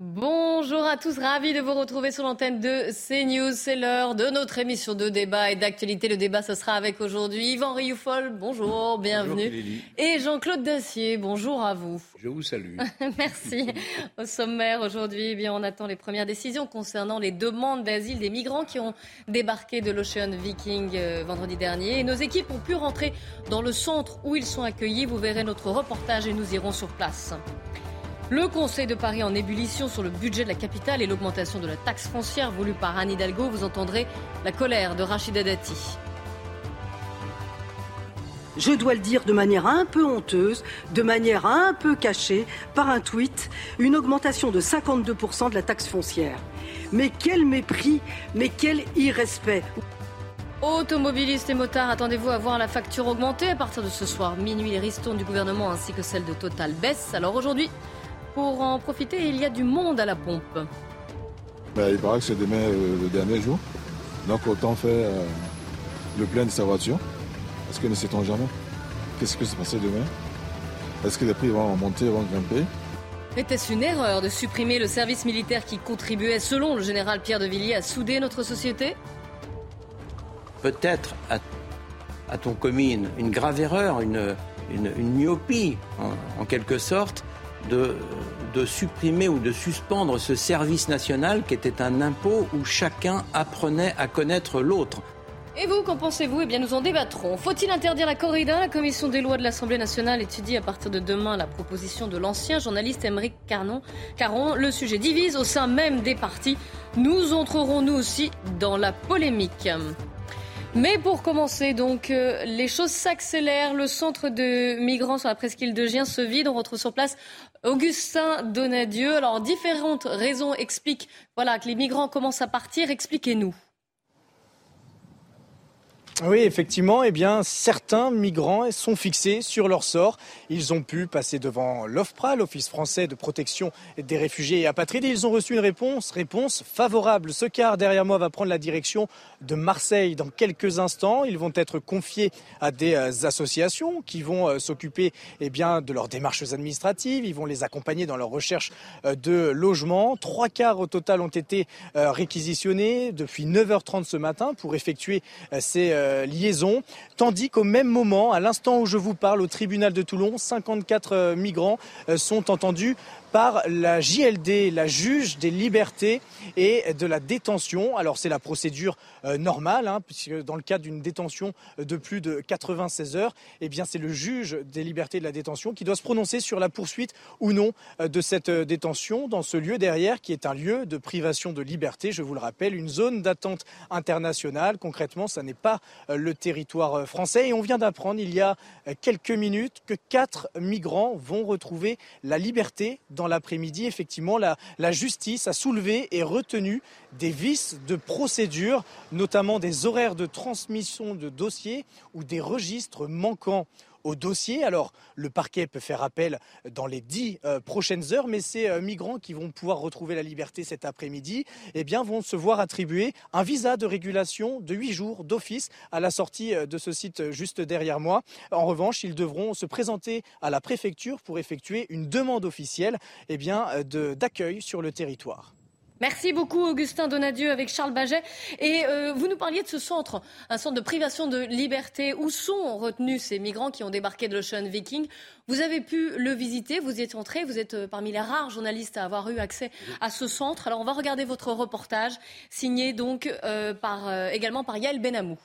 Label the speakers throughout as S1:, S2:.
S1: Bonjour à tous, ravi de vous retrouver sur l'antenne de CNews. C'est l'heure de notre émission de débat et d'actualité. Le débat, ce sera avec aujourd'hui Yvan Rioufol. Bonjour, bienvenue. et Jean-Claude Dacier, bonjour à vous.
S2: Je vous salue.
S1: Merci. Au sommaire aujourd'hui, eh bien, on attend les premières décisions concernant les demandes d'asile des migrants qui ont débarqué de l'Ocean Viking euh, vendredi dernier. Et nos équipes ont pu rentrer dans le centre où ils sont accueillis. Vous verrez notre reportage et nous irons sur place. Le Conseil de Paris en ébullition sur le budget de la capitale et l'augmentation de la taxe foncière voulue par Anne Hidalgo. Vous entendrez la colère de Rachida Dati.
S3: je dois le dire de manière un peu honteuse, de manière un peu cachée, par un tweet, une augmentation de 52% de la taxe foncière. Mais quel mépris, mais quel irrespect.
S1: Automobilistes et motards, attendez-vous à voir la facture augmenter à partir de ce soir. Minuit, les ristournes du gouvernement ainsi que celles de Total baissent. Alors aujourd'hui, pour en profiter, il y a du monde à la pompe.
S4: Ben, il paraît que c'est demain euh, le dernier jour. Donc autant faire euh, le plein de sa voiture. Parce que ne sait-on jamais? Qu'est-ce qui se passer demain? Est-ce que les prix vont monter, vont grimper?
S1: Était-ce une erreur de supprimer le service militaire qui contribuait, selon le général Pierre de Villiers, à souder notre société?
S5: Peut-être a-t-on commis une, grave erreur, une, myopie, en quelque sorte, de, supprimer ou de suspendre ce service national qui était un impôt où chacun apprenait à connaître l'autre.
S1: Et vous, qu'en pensez-vous? Eh bien, nous en débattrons. Faut-il interdire la corrida? La commission des lois de l'Assemblée nationale étudie à partir de demain la proposition de l'ancien journaliste Émeric Caron. Caron. Le sujet divise au sein même des partis. Nous entrerons, nous aussi, dans la polémique. Mais pour commencer, donc, euh, les choses s'accélèrent. Le centre de migrants sur la presqu'île de Gien se vide. On retrouve sur place Augustin Donadieu. Alors, différentes raisons expliquent voilà, que les migrants commencent à partir. Expliquez-nous.
S6: Oui, effectivement, eh bien, certains migrants sont fixés sur leur sort. Ils ont pu passer devant l'OFPRA, l'Office français de protection des réfugiés et apatrides, ils ont reçu une réponse, réponse favorable. Ce car derrière moi va prendre la direction de Marseille dans quelques instants. Ils vont être confiés à des euh, associations qui vont euh, s'occuper eh bien, de leurs démarches administratives. Ils vont les accompagner dans leur recherche euh, de logement. Trois quarts au total ont été réquisitionnés depuis 9h30 ce matin pour effectuer ces euh, liaison. Tandis qu'au même moment, à l'instant où je vous parle, au tribunal de Toulon, 54 euh, migrants euh, sont entendus par la JLD, la juge des libertés et de la détention. Alors c'est la procédure euh, normale, hein, puisque dans le cas d'une détention de plus de 96 heures, eh bien c'est le juge des libertés et de la détention qui doit se prononcer sur la poursuite ou non euh, de cette euh, détention dans ce lieu derrière, qui est un lieu de privation de liberté. Je vous le rappelle, une zone d'attente internationale. Concrètement, ça n'est pas le territoire français. Et on vient d'apprendre il y a quelques minutes que quatre migrants vont retrouver la liberté dans l'après-midi, effectivement, la, justice a soulevé et retenu des vices de procédure, notamment des horaires de transmission de dossiers ou des registres manquants au dossier. Alors, le parquet peut faire appel dans les dix euh, prochaines heures, mais ces euh, migrants qui vont pouvoir retrouver la liberté cet après-midi, eh bien, vont se voir attribuer un visa de régulation de huit jours d'office à la sortie euh, de ce site juste derrière moi. En revanche, ils devront se présenter à la préfecture pour effectuer une demande officielle eh d'accueil sur le territoire.
S1: Merci beaucoup Augustin Donadieu avec Charles Baget. Et euh, vous nous parliez de ce centre, un centre de privation de liberté. Où sont retenus ces migrants qui ont débarqué de l'Ocean Viking? Vous avez pu le visiter, vous y êtes entré, vous êtes euh, parmi les rares journalistes à avoir eu accès à ce centre. Alors on va regarder votre reportage, signé donc euh, par, également par Yael Benamou.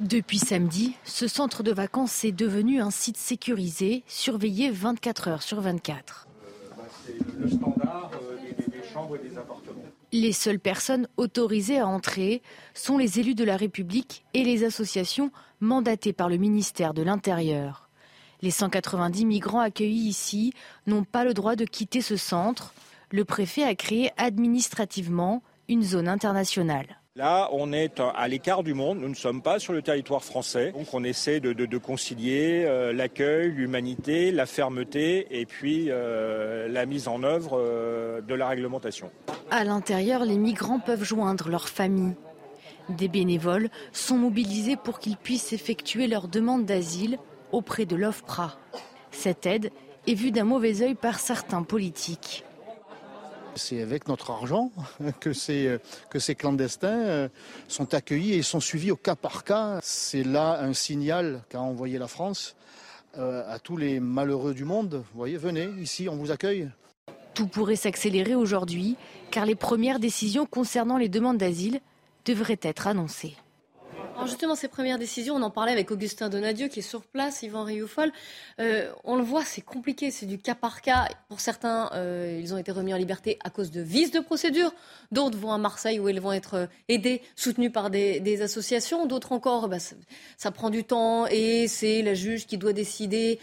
S7: Depuis samedi, ce centre de vacances est devenu un site sécurisé, surveillé 24 heures sur 24. Bah, les seules personnes autorisées à entrer sont les élus de la République et les associations mandatées par le ministère de l'Intérieur. Les 190 migrants accueillis ici n'ont pas le droit de quitter ce centre. Le préfet a créé administrativement une zone internationale.
S8: Là, on est à l'écart du monde, nous ne sommes pas sur le territoire français, donc on essaie de, concilier euh, l'accueil, l'humanité, la fermeté et puis euh, la mise en œuvre euh, de la réglementation.
S7: À l'intérieur, les migrants peuvent joindre leur famille. Des bénévoles sont mobilisés pour qu'ils puissent effectuer leur demande d'asile auprès de l'OFPRA. Cette aide est vue d'un mauvais œil par certains politiques.
S2: C'est avec notre argent que ces, que ces clandestins euh, sont accueillis et sont suivis au cas par cas. C'est là un signal qu'a envoyé la France euh, à tous les malheureux du monde. Vous voyez, venez ici, on vous accueille.
S7: Tout pourrait s'accélérer aujourd'hui car les premières décisions concernant les demandes d'asile devraient être annoncées.
S1: Alors justement, ces premières décisions, on en parlait avec Augustin Donadieu qui est sur place, Yvan Rioufol. Euh, on le voit, c'est compliqué, c'est du cas par cas. Pour certains, euh, ils ont été remis en liberté à cause de vices de procédure. D'autres vont à Marseille où ils vont être euh, aidés, soutenus par des, associations. D'autres encore, bah, ça, ça prend du temps et c'est la juge qui doit décider.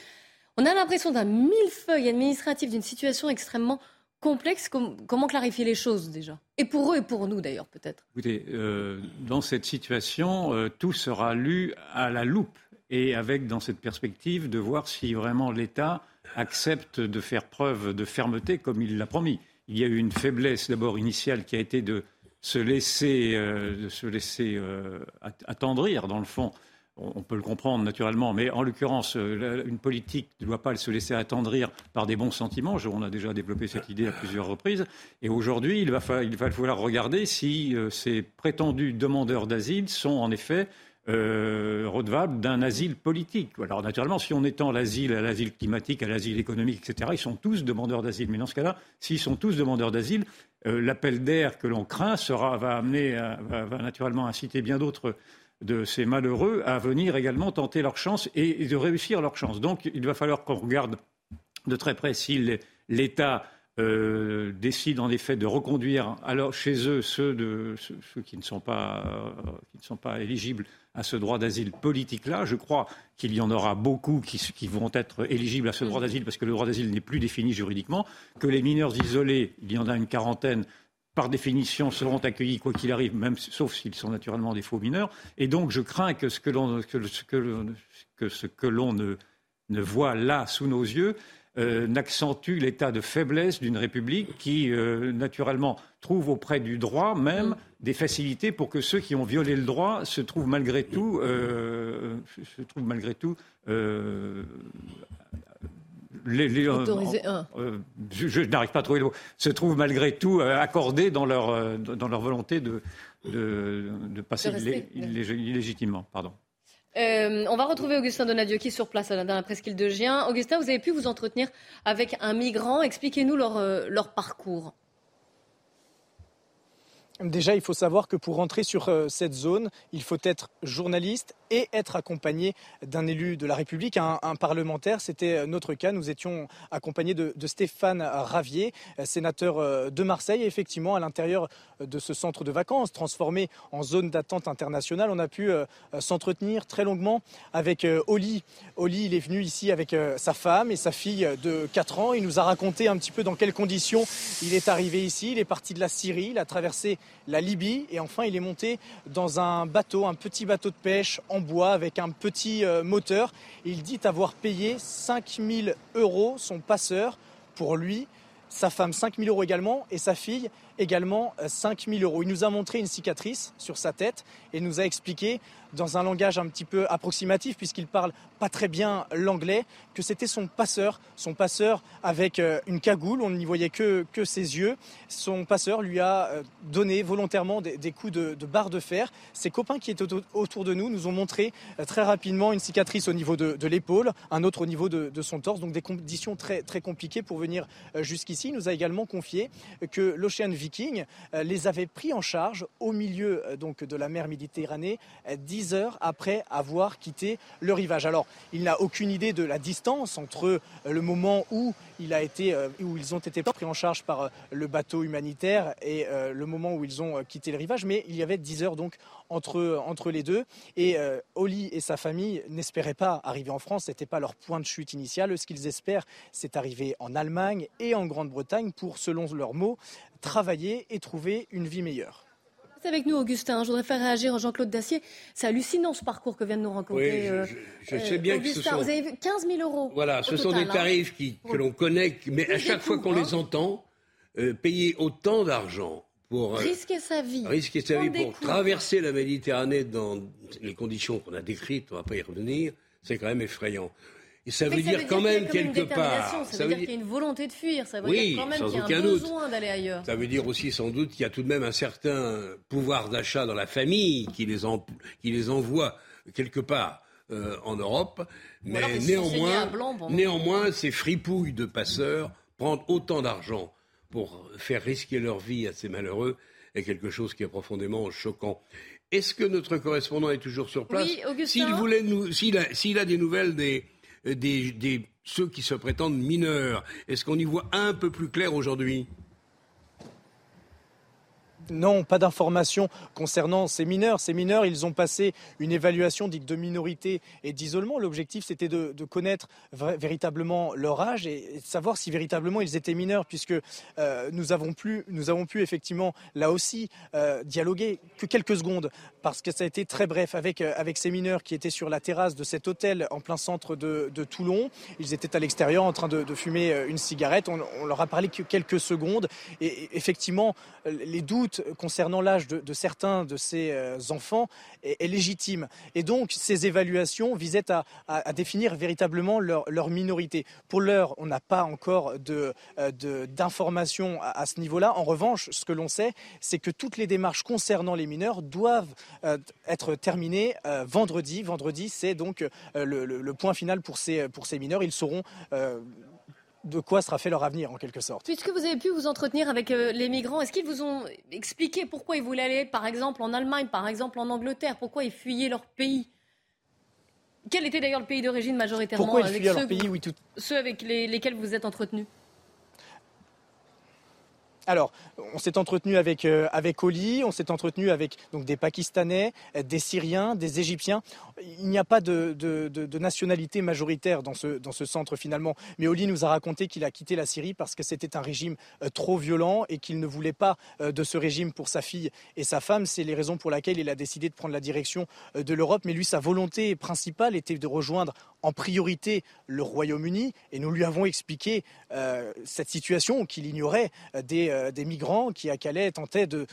S1: On a l'impression d'un millefeuille administratif, d'une situation extrêmement complexe. comment clarifier les choses déjà? Et pour eux et pour nous d'ailleurs peut-être.
S9: Écoutez, euh, dans cette situation, euh, tout sera lu à la loupe et avec dans cette perspective de voir si vraiment l'État accepte de faire preuve de fermeté comme il l'a promis. Il y a eu une faiblesse d'abord initiale qui a été de se laisser, euh, de se laisser attendrir dans le fond on peut le comprendre naturellement, mais en l'occurrence, euh, une politique ne doit pas se laisser attendrir par des bons sentiments. On a déjà développé cette idée à plusieurs reprises. Et aujourd'hui, il va, falloir regarder si euh, ces prétendus demandeurs d'asile sont en effet euh, redevables d'un asile politique. Alors naturellement, si on étend l'asile à l'asile climatique, à l'asile économique, etc., ils sont tous demandeurs d'asile. Mais dans ce cas-là, s'ils sont tous demandeurs d'asile, l'appel d'air que l'on craint sera, va, amener, va naturellement inciter bien d'autres de ces malheureux à venir également tenter leur chance et, de réussir leur chance. Donc il va falloir qu'on regarde de très près si l'État euh, décide en effet de reconduire alors chez eux ceux, qui, ne sont pas, qui ne sont pas éligibles à ce droit d'asile politique-là. Je crois qu'il y en aura beaucoup qui, vont être éligibles à ce droit d'asile parce que le droit d'asile n'est plus défini juridiquement, que les mineurs isolés, il y en a une quarantaine, par définition, seront accueillis quoi qu'il arrive, même sauf s'ils sont naturellement des faux mineurs. Et donc, je crains que ce que l'on ne, voit là sous nos yeux euh, n'accentue l'état de faiblesse d'une République qui, euh, naturellement, trouve auprès du droit même des facilités pour que ceux qui ont violé le droit se trouvent malgré tout, euh, se trouvent malgré tout
S1: les, euh,
S9: euh, je, n'arrive pas à trouver le mot, se trouvent malgré tout euh, accordés dans leur, dans leur volonté de, de, passer illégitimement. Pardon.
S1: on va retrouver Augustin Donadieu qui est sur place dans la presqu'île de Gien. Augustin, vous avez pu vous entretenir avec un migrant. Expliquez-nous leur, leur parcours.
S6: Déjà, il faut savoir que pour rentrer sur cette zone, il faut être journaliste et être accompagné d'un élu de la République, un, parlementaire. C'était notre cas. Nous étions accompagnés de, Stéphane Ravier, sénateur euh, de Marseille. Et effectivement, à l'intérieur de ce centre de vacances, transformé en zone d'attente internationale, on a pu euh, s'entretenir très longuement avec euh, Oli. Oli, il est venu ici avec sa femme et sa fille de 4 ans. Il nous a raconté un petit peu dans quelles conditions il est arrivé ici. Il est parti de la Syrie, il a traversé la Libye et enfin il est monté dans un bateau, un petit bateau de pêche en bois avec un petit euh, moteur. Il dit avoir payé 5000 euros son passeur pour lui, sa femme 5000 euros également et sa fille également 5000 euros. Il nous a montré une cicatrice sur sa tête et nous a expliqué dans un langage un petit peu approximatif, puisqu'il parle pas très bien l'anglais, que c'était son passeur, son passeur avec euh, une cagoule, on n'y voyait que, que ses yeux. Son passeur lui a euh, donné volontairement des, coups de, barre de fer. Ses copains qui étaient autour de nous nous ont montré euh, très rapidement une cicatrice au niveau de, l'épaule, un autre au niveau de, son torse, donc des conditions très, très compliquées pour venir jusqu'ici. Il nous a également confié que l'Ocean Viking les avait pris en charge au milieu donc de la mer Méditerranée 10 heures après avoir quitté le rivage. Alors, il n'a aucune idée de la distance entre euh, le moment où, il a été, euh, où ils ont été pris en charge par euh, le bateau humanitaire et le moment où ils ont quitté le rivage, mais il y avait 10 heures donc entre, entre les deux. Et Oli et sa famille n'espéraient pas arriver en France, ce n'était pas leur point de chute initial. Ce qu'ils espèrent, c'est arriver en Allemagne et en Grande-Bretagne pour, selon leurs mots, travailler et trouver une vie meilleure
S1: avec nous, Augustin. Je voudrais faire réagir Jean-Claude Dacier. C'est hallucinant ce parcours que vient de nous rencontrer.
S10: Oui, je, sais bien
S1: Augustin, que ce sont... vous avez vu 15 000 euros.
S10: Voilà, ce sont des hein. tarifs que l'on connaît, mais à chaque fois qu'on les hein. entend, euh, payer autant d'argent pour
S1: euh, risquer sa vie,
S10: risquer sa vie pour traverser la Méditerranée dans les conditions qu'on a décrites, on ne va pas y revenir, c'est quand même effrayant. Et ça veut dire quand même quelque part.
S1: Ça, veut dire, qu'il y a une volonté de fuir. Ça veut dire quand même qu'il y a un besoin d'aller ailleurs.
S10: Ça veut dire aussi sans doute qu'il y a tout de même un certain pouvoir d'achat dans la famille qui les, qui les envoie quelque part. Euh, en Europe, mais néanmoins, néanmoins, ces fripouilles de passeurs prendre autant d'argent pour faire risquer leur vie à ces malheureux est quelque chose qui est profondément choquant. Est-ce que notre correspondant est toujours sur place
S1: Oui,
S10: S'il voulait nous, s'il a, des nouvelles des, des, ceux qui se prétendent mineurs, est-ce qu'on y voit un peu plus clair aujourd'hui?
S6: Non, pas d'informations concernant ces mineurs. Ces mineurs, ils ont passé une évaluation dite de minorité et d'isolement. L'objectif, c'était de, connaître véritablement leur âge et, de savoir si véritablement ils étaient mineurs, puisque euh, nous, avons pu, effectivement, là aussi, euh, dialoguer que quelques secondes, parce que ça a été très bref avec, euh, avec ces mineurs qui étaient sur la terrasse de cet hôtel en plein centre de, Toulon. Ils étaient à l'extérieur en train de, fumer une cigarette. On, on, leur a parlé que quelques secondes. Et effectivement, les doutes concernant l'âge de, certains de ces euh, enfants est, légitime. Et donc, ces évaluations visaient à, définir véritablement leur, minorité. Pour l'heure, on n'a pas encore d'informations de, à, ce niveau-là. En revanche, ce que l'on sait, c'est que toutes les démarches concernant les mineurs doivent euh, être terminées euh, vendredi. Vendredi, c'est donc le, point final pour ces, pour ces mineurs. Ils seront de quoi sera fait leur avenir en quelque sorte.
S1: Puisque vous avez pu vous entretenir avec euh, les migrants, est-ce qu'ils vous ont expliqué pourquoi ils voulaient aller par exemple en Allemagne, par exemple en Angleterre, pourquoi ils fuyaient leur pays? Quel était d'ailleurs le pays d'origine majoritairement
S6: Pourquoi ils fuyaient leur pays oui, tout...
S1: Ceux avec lesquels vous êtes entretenus?
S6: Alors, on s'est entretenu avec, euh, avec Oli, on s'est entretenu avec donc, des Pakistanais, euh, des Syriens, des Égyptiens. Il n'y a pas de, nationalité majoritaire dans ce, dans ce centre finalement. Mais Oli nous a raconté qu'il a quitté la Syrie parce que c'était un régime euh, trop violent et qu'il ne voulait pas de ce régime pour sa fille et sa femme. C'est les raisons pour lesquelles il a décidé de prendre la direction de l'Europe. Mais lui, sa volonté principale était de rejoindre en priorité le Royaume-Uni. Et nous lui avons expliqué cette situation qu'il ignorait des euh, des migrants qui, à Calais, tentaient de,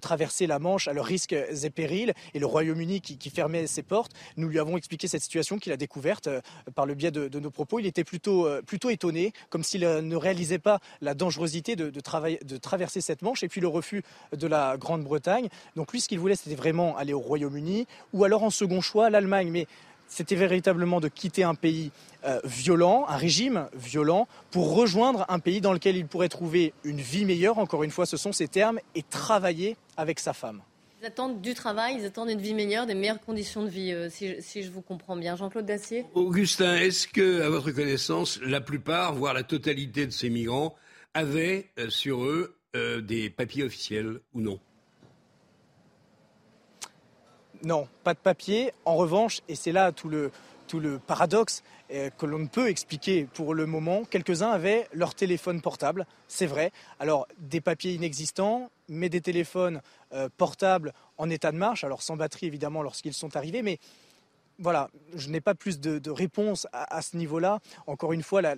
S6: traverser la Manche à leurs risques et périls, et le Royaume-Uni qui, fermait ses portes. Nous lui avons expliqué cette situation qu'il a découverte euh, par le biais de, nos propos. Il était plutôt, euh, plutôt étonné, comme s'il ne réalisait pas la dangerosité de, de traverser cette Manche, et puis le refus de la Grande-Bretagne. Donc lui, ce qu'il voulait, c'était vraiment aller au Royaume-Uni, ou alors en second choix, l'Allemagne. Mais c'était véritablement de quitter un pays euh, violent, un régime violent, pour rejoindre un pays dans lequel il pourrait trouver une vie meilleure, encore une fois ce sont ces termes, et travailler avec sa femme.
S1: Ils attendent du travail, ils attendent une vie meilleure, des meilleures conditions de vie, euh, si, je vous comprends bien. Jean-Claude Dacier?
S10: Augustin, est-ce que, à votre connaissance, la plupart, voire la totalité de ces migrants, avaient euh, sur eux des papiers officiels ou non?
S6: Non, pas de papier. En revanche, et c'est là tout le, tout le paradoxe euh, que l'on ne peut expliquer pour le moment, quelques-uns avaient leur téléphone portable, c'est vrai. Alors, des papiers inexistants, mais des téléphones euh, portables en état de marche, alors sans batterie évidemment lorsqu'ils sont arrivés, mais voilà, je n'ai pas plus de, réponses à, ce niveau-là. Encore une fois, la,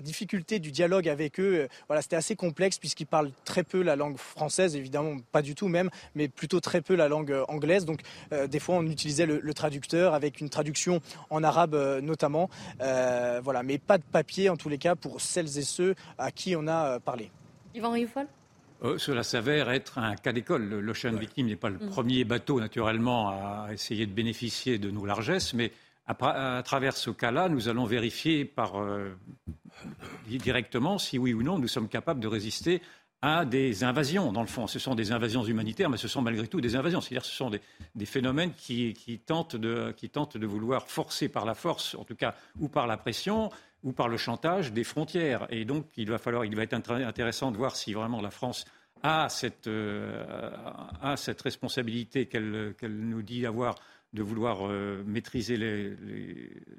S6: difficulté du dialogue avec eux, euh, voilà, c'était assez complexe puisqu'ils parlent très peu la langue française, évidemment pas du tout même, mais plutôt très peu la langue euh, anglaise. Donc euh, des fois, on utilisait le, traducteur avec une traduction en arabe notamment. voilà, mais pas de papier en tous les cas pour celles et ceux à qui on a parlé.
S1: Yvan
S9: euh, cela s'avère être un cas d'école. L'Ocean Victim n'est pas le mm. premier bateau, naturellement, à essayer de bénéficier de nos largesses, mais à, travers ce cas-là, nous allons vérifier par, euh, directement si oui ou non nous sommes capables de résister à des invasions, dans le fond. Ce sont des invasions humanitaires, mais ce sont malgré tout des invasions. C'est-à-dire ce sont des, phénomènes qui, tentent de, qui tentent de vouloir forcer par la force, en tout cas, ou par la pression, ou par le chantage des frontières. Et donc, il va falloir, il va être intéressant de voir si vraiment la France a cette, euh, cette responsabilité qu'elle nous dit avoir de vouloir euh, maîtriser les,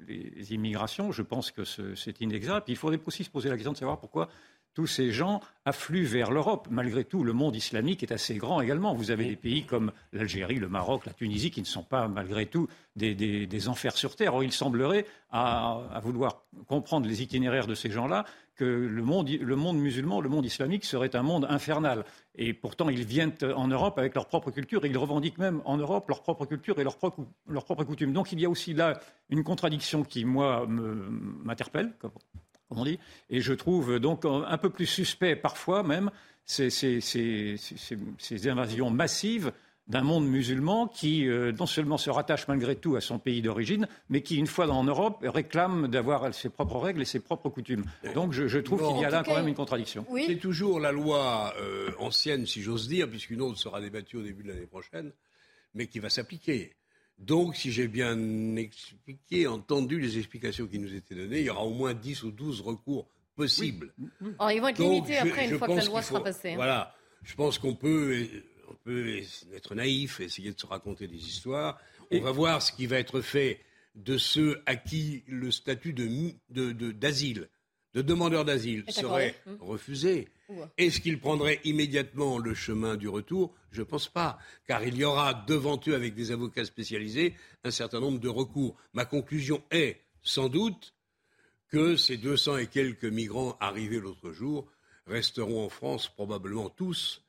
S9: les, immigrations. Je pense que c'est inexact. Il faudrait aussi se poser la question de savoir pourquoi tous ces gens affluent vers l'Europe. Malgré tout, le monde islamique est assez grand également. Vous avez des pays comme l'Algérie, le Maroc, la Tunisie, qui ne sont pas, malgré tout, des, enfers sur Terre. Or, il semblerait, à, vouloir comprendre les itinéraires de ces gens-là, que le monde, musulman, le monde islamique serait un monde infernal. Et pourtant, ils viennent en Europe avec leur propre culture et ils revendiquent même en Europe leur propre culture et leurs propres propre coutumes. Donc il y a aussi là une contradiction qui, moi, m'interpelle, comme on dit. Et je trouve donc un peu plus suspect parfois même ces, invasions massives d'un monde musulman qui euh, non seulement se rattache malgré tout à son pays d'origine, mais qui, une fois en Europe, réclame d'avoir ses propres règles et ses propres coutumes. Donc je, trouve qu'il y a là quand même une contradiction.
S10: C'est toujours la loi euh, ancienne, si j'ose dire, puisqu'une autre sera débattue au début de l'année prochaine, mais qui va s'appliquer. Donc, si j'ai bien expliqué, entendu les explications qui nous étaient données, il y aura au moins 10 ou 12 recours possibles.
S1: Alors, ils vont être limités après, une fois que la loi sera passée. Hein.
S10: Voilà. Je pense qu'on peut, on peut être naïf, essayer de se raconter des histoires. On va voir ce qui va être fait de ceux à qui le statut d'asile, de, de, de demandeur d'asile serait hum. refusé. Est-ce qu'ils prendraient immédiatement le chemin du retour? Je ne pense pas, car il y aura devant eux, avec des avocats spécialisés, un certain nombre de recours. Ma conclusion est, sans doute, que ces 200 et quelques migrants arrivés l'autre jour resteront en France probablement tous.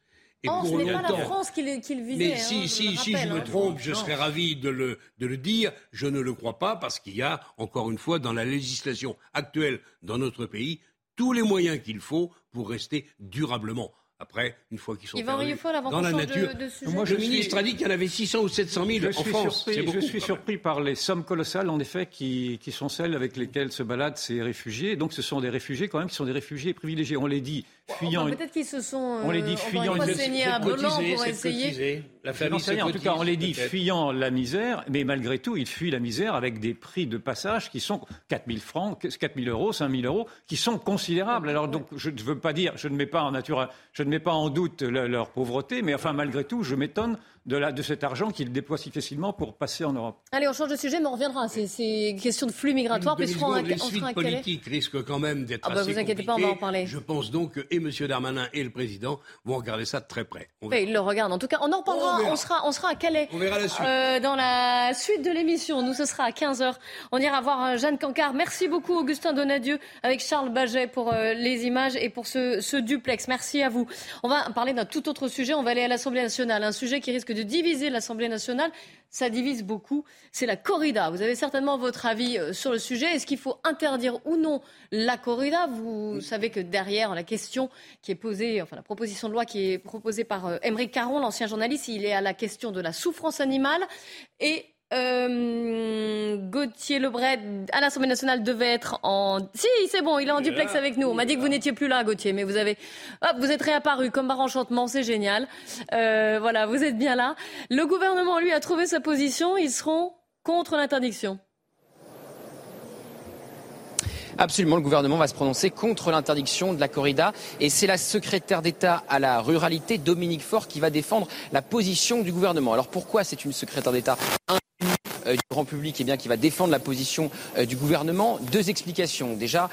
S1: Et oh, pour ce n'est pas la France qu'il visait.
S10: Mais si, hein, si, si je me hein. trompe, je serais ravi de le, de le dire. Je ne le crois pas parce qu'il y a, encore une fois, dans la législation actuelle dans notre pays, tous les moyens qu'il faut pour rester durablement. Après, une fois qu'ils sont dans la nature,
S1: moi,
S10: le ministre a dit qu'il y en avait 600 ou 700 000 en France.
S9: je suis surpris par les sommes colossales, en effet, qui, qui, sont celles avec lesquelles se baladent ces réfugiés. Donc, ce sont des réfugiés, quand même, qui sont des réfugiés privilégiés. On les dit fuyant.
S1: Peut-être qu'ils se sont.
S9: on les dit
S1: euh,
S9: fuyant.
S1: à pour essayer.
S10: La famille
S9: En tout cas, on les dit fuyant la misère, mais malgré tout, ils fuient la misère avec des prix de passage qui sont 4 000 francs, 4 000 euros, 5 000 euros, qui sont considérables. Alors, donc, je ne veux pas dire, je ne mets pas en nature, je ne mets pas en doute leur pauvreté, mais enfin, malgré tout, je m'étonne de, de cet argent qu'ils déploient si facilement pour passer en Europe.
S1: Allez, on change de sujet, mais on reviendra. C'est une question de flux migratoire.
S10: Puis on sera, les suites politiques risquent quand même d'être ah bah,
S1: assez Vous inquiétez pas, on va en parler.
S10: Je pense donc que et M. Darmanin et le président vont regarder ça de très près.
S1: ils le regardent. En tout cas, on en reparlera. On, sera, on sera à Calais.
S10: On verra la suite.
S1: Euh, dans la suite de l'émission, nous, ce sera à 15h. On ira voir euh, Jeanne Cancard. Merci beaucoup, Augustin Donadieu, avec Charles Baget pour euh, les images et pour ce, ce duplex. Merci à vous. On va parler d'un tout autre sujet. On va aller à l'Assemblée nationale. Un sujet qui risque de diviser l'Assemblée nationale, ça divise beaucoup. C'est la corrida. Vous avez certainement votre avis euh, sur le sujet. Est-ce qu'il faut interdire ou non la corrida? Vous savez que derrière la question qui est posée, enfin la proposition de loi qui est proposée par Émeric euh, Caron, l'ancien journaliste, il est à la question de la souffrance animale et euh, Gauthier Lebret à l'Assemblée nationale devait être en. Si, c'est bon, il est en duplex avec nous. On m'a dit que vous n'étiez plus là, Gauthier, mais vous avez, hop, vous êtes réapparu comme par enchantement, c'est génial. Euh, voilà, vous êtes bien là. Le gouvernement, lui, a trouvé sa position. Ils seront contre l'interdiction.
S11: Absolument, le gouvernement va se prononcer contre l'interdiction de la corrida et c'est la secrétaire d'État à la ruralité, Dominique Faure, qui va défendre la position du gouvernement. Alors pourquoi c'est une secrétaire d'État euh, du grand public eh bien, qui va défendre la position euh, du gouvernement? Deux explications. Déjà,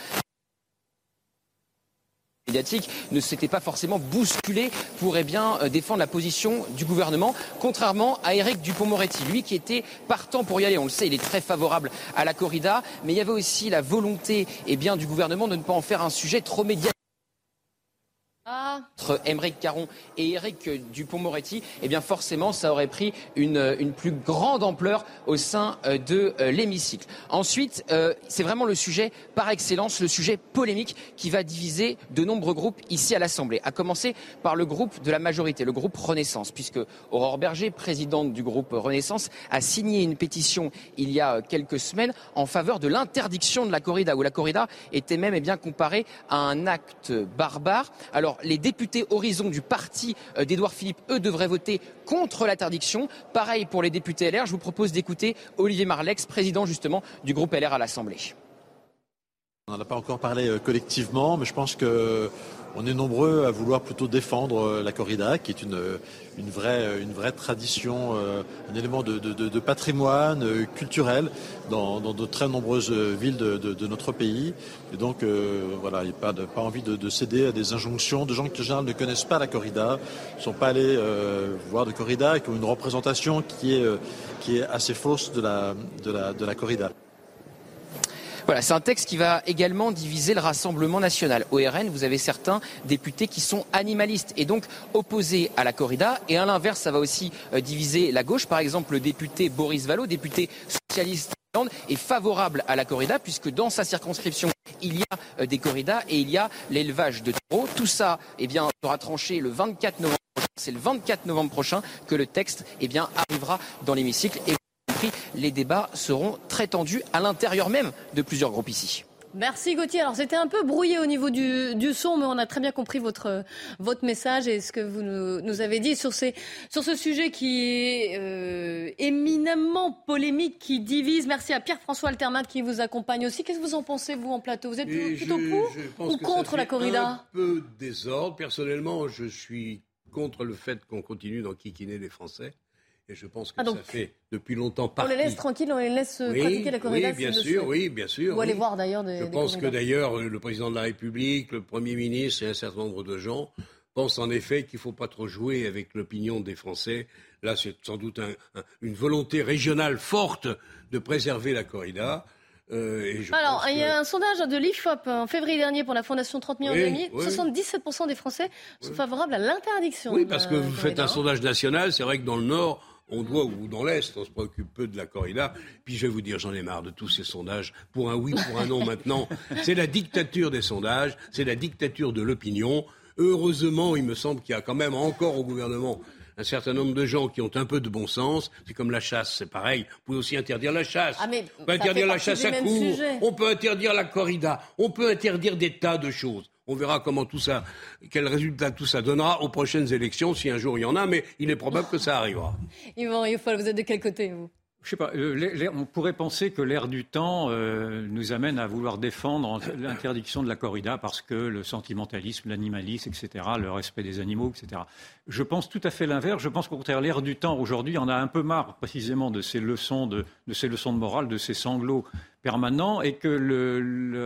S11: médiatique ne s'était pas forcément bousculé pour eh bien, euh, défendre la position du gouvernement, contrairement à Éric Dupont-Moretti, lui qui était partant pour y aller. On le sait, il est très favorable à la corrida, mais il y avait aussi la volonté eh bien, du gouvernement de ne pas en faire un sujet trop médiatique. Entre Émeric Caron et Éric Dupont-Moretti, eh bien forcément, ça aurait pris une, une plus grande ampleur au sein euh, de euh, l'hémicycle. Ensuite, euh, c'est vraiment le sujet par excellence, le sujet polémique qui va diviser de nombreux groupes ici à l'Assemblée. À commencer par le groupe de la majorité, le groupe Renaissance, puisque Aurore Berger, présidente du groupe Renaissance, a signé une pétition il y a quelques semaines en faveur de l'interdiction de la corrida, où la corrida était même eh bien comparée à un acte barbare. Alors les députés Horizon du parti euh, d'Édouard Philippe, eux, devraient voter contre l'interdiction. Pareil pour les députés LR. Je vous propose d'écouter Olivier Marlex, président justement du groupe LR à l'Assemblée.
S12: On n'en a pas encore parlé euh, collectivement, mais je pense que on est nombreux à vouloir plutôt défendre la corrida, qui est une, une, vraie, une vraie tradition, un élément de, de, patrimoine culturel dans, dans, de très nombreuses villes de, notre pays. Et donc, voilà, il n'y a pas, pas envie de, céder à des injonctions de gens qui, en général, ne connaissent pas la corrida, ne sont pas allés voir de corrida et qui ont une représentation qui est, qui est assez fausse de la, de la, de la corrida.
S11: Voilà, c'est un texte qui va également diviser le Rassemblement national. Au RN, vous avez certains députés qui sont animalistes et donc opposés à la corrida. Et à l'inverse, ça va aussi euh, diviser la gauche. Par exemple, le député Boris Vallot, député socialiste est favorable à la corrida puisque dans sa circonscription il y a euh, des corridas et il y a l'élevage de taureaux. Tout ça eh bien, sera tranché le 24 novembre prochain. C'est le 24 novembre prochain que le texte eh bien, arrivera dans l'hémicycle les débats seront très tendus à l'intérieur même de plusieurs groupes ici.
S1: Merci Gauthier. Alors c'était un peu brouillé au niveau du, son, mais on a très bien compris votre, votre message et ce que vous nous, avez dit sur, ces, sur ce sujet qui est euh, éminemment polémique, qui divise. Merci à Pierre-François Altermat qui vous accompagne aussi. Qu'est-ce que vous en pensez, vous, en plateau? Vous êtes plutôt pour ou contre la corrida
S10: Un peu désordre. Personnellement, je suis contre le fait qu'on continue d'enquiquiner les Français. Et je pense que ah, ça fait depuis longtemps partie.
S1: On les laisse tranquilles, on les laisse euh, pratiquer la corrida.
S10: Oui, bien sûr, oui, bien sûr.
S1: Ou aller voir d'ailleurs
S10: des. Je pense que d'ailleurs le président de la République, le Premier ministre et un certain nombre de gens pensent en effet qu'il ne faut pas trop jouer avec l'opinion des Français. Là, c'est sans doute une volonté régionale forte de préserver la corrida.
S1: Euh, Alors, il y a un sondage de l'IFOP en février dernier pour la Fondation 30 millions oui, 77% des Français sont favorables à l'interdiction.
S10: Oui, parce que vous faites un sondage national. C'est vrai que dans le Nord, on doit, ou dans l'Est, on se préoccupe peu de la corrida. Puis je vais vous dire, j'en ai marre de tous ces sondages. Pour un oui, pour un non maintenant. C'est la dictature des sondages, c'est la dictature de l'opinion. Heureusement, il me semble qu'il y a quand même encore au gouvernement un certain nombre de gens qui ont un peu de bon sens. C'est comme la chasse, c'est pareil. Vous pouvez aussi interdire la chasse.
S1: Ah,
S10: on peut interdire la chasse à court. On peut interdire la corrida. On peut interdire des tas de choses. On verra comment tout ça, quel résultat tout ça donnera aux prochaines élections, si un jour il y en a, mais il est probable que ça arrivera.
S1: Yvan vous êtes de quel côté, vous?
S9: Je sais pas, on pourrait penser que l'ère du temps euh, nous amène à vouloir défendre l'interdiction de la corrida parce que le sentimentalisme, l'animalisme, etc., le respect des animaux, etc. Je pense tout à fait l'inverse. Je pense qu'au contraire, l'ère du temps aujourd'hui, on a un peu marre précisément de ces leçons de, ces leçons de morale, de ces sanglots permanents, et que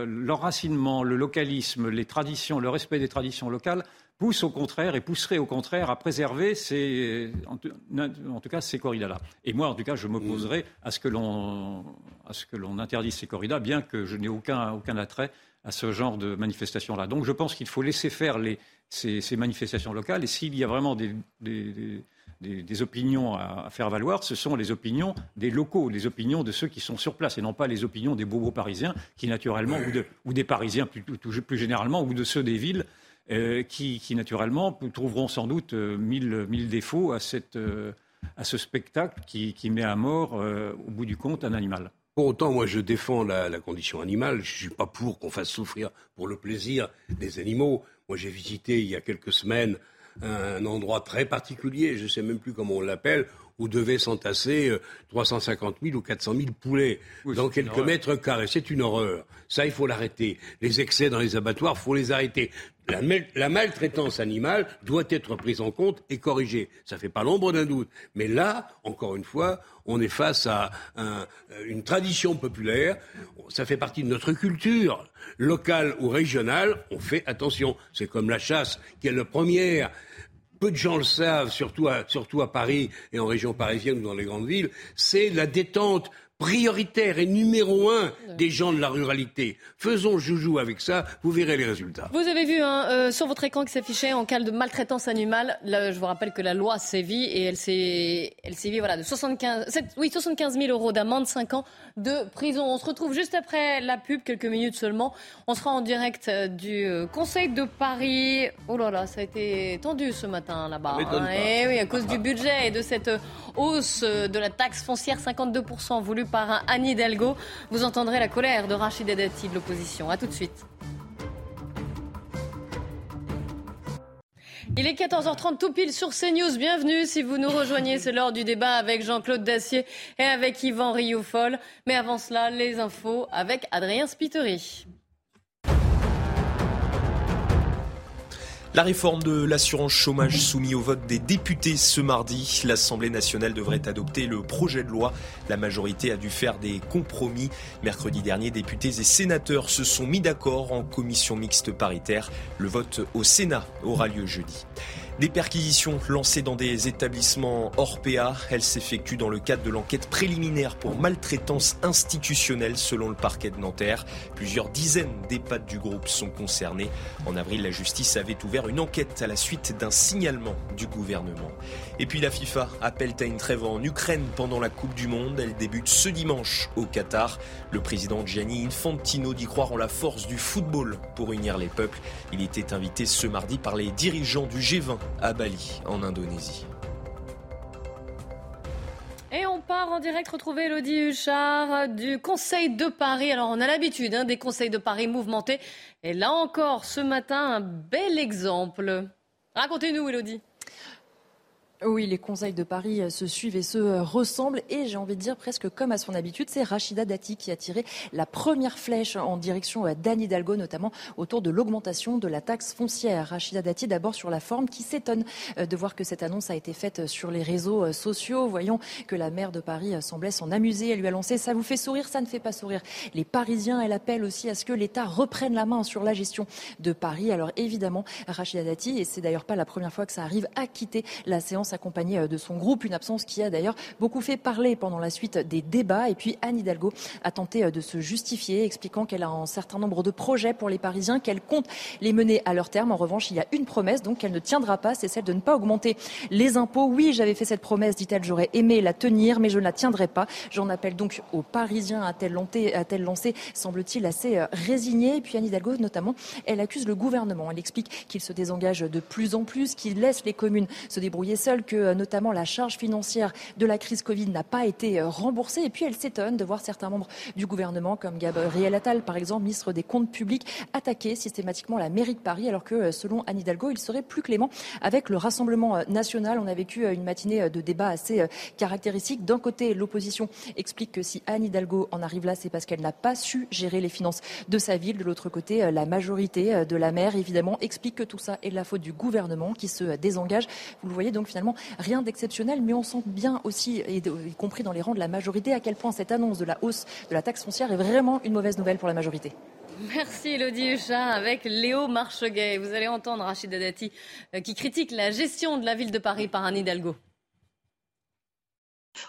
S9: l'enracinement, le localisme, les traditions, le respect des traditions locales pousse au contraire et pousserait au contraire à préserver ces, en, tout cas ces corridas-là. Et moi, en tout cas, je m'opposerai à ce que l'on à ce que l'on interdise ces corridas, bien que je n'ai aucun aucun attrait à ce genre de manifestations-là. Donc, je pense qu'il faut laisser faire les, ces, ces, manifestations locales. Et s'il y a vraiment des, des, des, des opinions à, à, faire valoir, ce sont les opinions des locaux, les opinions de ceux qui sont sur place, et non pas les opinions des bobos parisiens, qui naturellement, ou, de, ou des Parisiens plus, plus, généralement, ou de ceux des villes, euh, qui, naturellement trouveront sans doute euh, mille, mille défauts à, cette, euh, à, ce spectacle qui, qui, met à mort, au bout du compte, un animal.
S10: Pour autant, moi, je défends la, la condition animale. Je ne suis pas pour qu'on fasse souffrir pour le plaisir des animaux. Moi, j'ai visité il y a quelques semaines un, endroit très particulier, je ne sais même plus comment on l'appelle, où devaient s'entasser 350 000 ou 400 000 poulets dans quelques mètres carrés. C'est une horreur. Ça, il faut l'arrêter. Les excès dans les abattoirs, il faut les arrêter. La, maltraitance animale doit être prise en compte et corrigée. Ça ne fait pas l'ombre d'un doute. Mais là, encore une fois, on est face à une tradition populaire. Ça fait partie de notre culture locale ou régionale. On fait attention. C'est comme la chasse, qui est la première peu de gens le savent, surtout à, surtout à Paris et en région parisienne ou dans les grandes villes, c'est la détente prioritaire et numéro un des gens de la ruralité. Faisons joujou avec ça, vous verrez les résultats.
S1: Vous avez vu hein, euh, sur votre écran qui s'affichait en cas de maltraitance animale, je vous rappelle que la loi sévit et elle, sévit voilà, de 75, oui, 75 000 euros d'amende, 5 ans de prison. On se retrouve juste après la pub, quelques minutes seulement. On sera en direct euh, du euh, Conseil de Paris. Oh là là, ça a été tendu ce matin là-bas.
S10: Hein.
S1: Et eh oui, à cause du budget et de cette hausse de la taxe foncière 52% voulue par Anne Hidalgo. Vous entendrez la colère de Rachid Dati de l'opposition. A tout de suite. Il est 14h30 tout pile sur CNews. Bienvenue si vous nous rejoignez. C'est l'heure du débat avec Jean-Claude Dacier et avec Yvan Rioufol. Mais avant cela, les infos avec Adrien Spiteri.
S13: La réforme de l'assurance chômage soumise au vote des députés ce mardi. L'Assemblée nationale devrait adopter le projet de loi. La majorité a dû faire des compromis. Mercredi dernier, députés et sénateurs se sont mis d'accord en commission mixte paritaire. Le vote au Sénat aura lieu jeudi. Des perquisitions lancées dans des établissements hors PA. Elles s'effectuent dans le cadre de l'enquête préliminaire pour maltraitance institutionnelle selon le parquet de Nanterre. Plusieurs dizaines d'EHPAD du groupe sont concernés. En avril, la justice avait ouvert une enquête à la suite d'un signalement du gouvernement. Et puis la FIFA appelle à une trêve en Ukraine pendant la Coupe du Monde. Elle débute ce dimanche au Qatar. Le président Gianni Infantino dit croire en la force du football pour unir les peuples. Il était invité ce mardi par les dirigeants du G20 à Bali, en Indonésie.
S1: Et on part en direct retrouver Elodie Huchard du Conseil de Paris. Alors on a l'habitude hein, des conseils de Paris mouvementés. Et là encore, ce matin, un bel exemple. Racontez-nous Elodie.
S14: Oui, les conseils de Paris euh, se suivent et se euh, ressemblent. Et j'ai envie de dire presque comme à son habitude, c'est Rachida Dati qui a tiré la première flèche en direction euh, d'Anne Hidalgo, notamment autour de l'augmentation de la taxe foncière. Rachida Dati, d'abord sur la forme, qui s'étonne de voir que cette annonce a été faite sur les réseaux sociaux. Voyons que la maire de Paris semblait s'en amuser. Elle lui a lancé Ça vous fait sourire, ça ne fait pas sourire. Les Parisiens, elle appelle aussi à ce que l'État reprenne la main sur la gestion de Paris. Alors évidemment, Rachida Dati, et c'est d'ailleurs pas la première fois que ça arrive, a quitté la séance accompagnée euh, de son groupe, une absence qui a d'ailleurs beaucoup fait parler pendant la suite des débats. Et puis Anne Hidalgo a tenté euh, de se justifier, expliquant qu'elle a un certain nombre de projets pour les Parisiens, qu'elle compte les mener à leur terme. En revanche, il y a une promesse donc qu'elle ne tiendra pas, c'est celle de ne pas augmenter les impôts. Oui, j'avais fait cette promesse, dit-elle, j'aurais aimé la tenir, mais je ne la tiendrai pas. J'en appelle donc aux Parisiens, a-t-elle semble-t-il, assez euh, résignée. Et puis Anne Hidalgo, notamment, elle accuse le gouvernement. Elle explique qu'il se désengage de plus en plus, qu'il laisse les communes se débrouiller seules que euh, notamment la charge financière de la crise Covid n'a pas été euh, remboursée. Et puis elle s'étonne de voir certains membres du gouvernement, comme Gabriel Attal par exemple, ministre des Comptes publics, attaquer systématiquement la mairie de Paris, alors que euh, selon Anne Hidalgo, il serait plus clément avec le Rassemblement national. On a vécu une matinée de débat assez caractéristique. D'un côté, l'opposition explique que si Anne Hidalgo en arrive là, c'est parce qu'elle n'a pas su gérer les finances de sa ville. De l'autre côté, la majorité de la maire, évidemment, explique que tout ça est de la faute du gouvernement qui se désengage. Vous le voyez donc finalement rien d'exceptionnel, mais on sent bien aussi, y compris dans les rangs de la majorité, à quel point cette annonce de la hausse de la taxe foncière est vraiment une mauvaise nouvelle pour la majorité.
S1: Merci Elodie Huchat avec Léo Marcheguet. Vous allez entendre Rachid Dati euh, qui critique la gestion de la ville de Paris par Anne Hidalgo.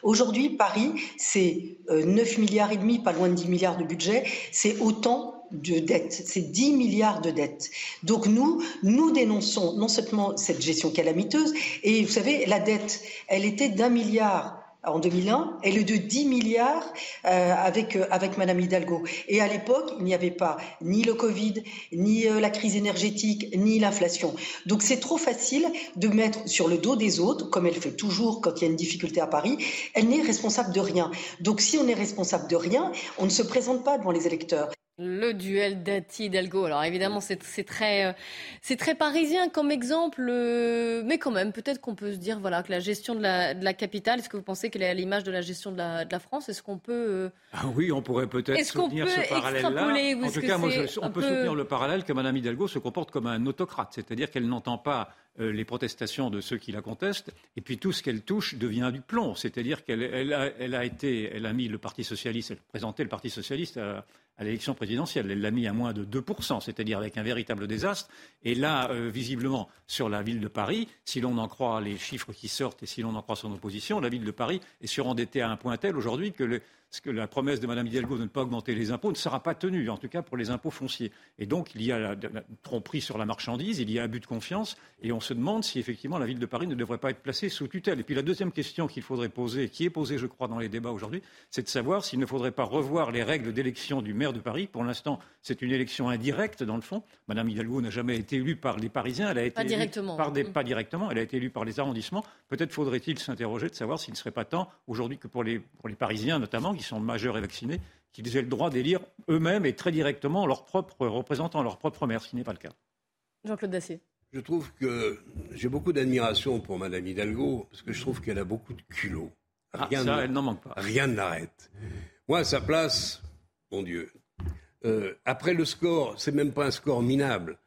S15: Aujourd'hui, Paris, c'est 9 euh, milliards et demi, pas loin de 10 milliards de budget. C'est autant de dettes, c'est 10 milliards de dettes. Donc nous, nous dénonçons non seulement cette gestion calamiteuse, et vous savez, la dette, elle était d'un milliard en 2001, elle est de 10 milliards euh, avec, euh, avec Madame Hidalgo. Et à l'époque, il n'y avait pas ni le Covid, ni euh, la crise énergétique, ni l'inflation. Donc c'est trop facile de mettre sur le dos des autres, comme elle fait toujours quand il y a une difficulté à Paris. Elle n'est responsable de rien. Donc si on est responsable de rien, on ne se présente pas devant les électeurs.
S1: Le duel Dati Hidalgo. Alors évidemment, c'est très, euh, c'est très parisien comme exemple, euh, mais quand même, peut-être qu'on peut se dire voilà que la gestion de la, de la capitale, est-ce que vous pensez qu'elle est à l'image de la gestion de la, de la France? Est-ce qu'on peut euh,
S9: ah oui, on pourrait peut-être soutenir ce parallèle-là. En tout cas, moi, on peut soutenir le parallèle que Mme Hidalgo se comporte comme un autocrate, c'est-à-dire qu'elle n'entend pas les protestations de ceux qui la contestent, et puis tout ce qu'elle touche devient du plomb. C'est-à-dire qu'elle elle a, elle a, été, elle a mis le Parti socialiste, elle présentait le Parti socialiste à, à l'élection présidentielle. Elle l'a mis à moins de 2%, c'est-à-dire avec un véritable désastre. Et là, euh, visiblement, sur la ville de Paris, si l'on en croit les chiffres qui sortent et si l'on en croit son opposition, la ville de Paris est surendettée à un point tel aujourd'hui que le, que la promesse de Mme Hidalgo de ne pas augmenter les impôts ne sera pas tenue, en tout cas pour les impôts fonciers. Et donc, il y a la, tromperie sur la marchandise, il y a abus de confiance, et on se demande si effectivement la ville de Paris ne devrait pas être placée sous tutelle. Et puis la deuxième question qu'il faudrait poser, qui est posée, je crois, dans les débats aujourd'hui, c'est de savoir s'il ne faudrait pas revoir les règles d'élection du maire de Paris. Pour l'instant, c'est une élection indirecte, dans le fond. Mme Hidalgo n'a jamais été élue par les Parisiens, elle a été
S1: pas directement.
S9: Par des, pas directement, elle a été élue par les arrondissements. Peut-être faudrait-il s'interroger de savoir s'il ne serait pas temps, aujourd'hui, que pour les, pour les Parisiens notamment, qui sont majeurs et vaccinés, qu'ils aient le droit d'élire eux-mêmes et très directement leurs propres représentants, leur propre maire, ce qui n'est pas le cas.
S1: Jean-Claude Dacier.
S10: Je trouve que j'ai beaucoup d'admiration pour Madame Hidalgo, parce que je trouve qu'elle a beaucoup de culot.
S9: Ah, rien ça, elle n'en manque pas.
S10: Rien ne l'arrête. Moi, à sa place, mon Dieu, euh, après le score, c'est même pas un score minable.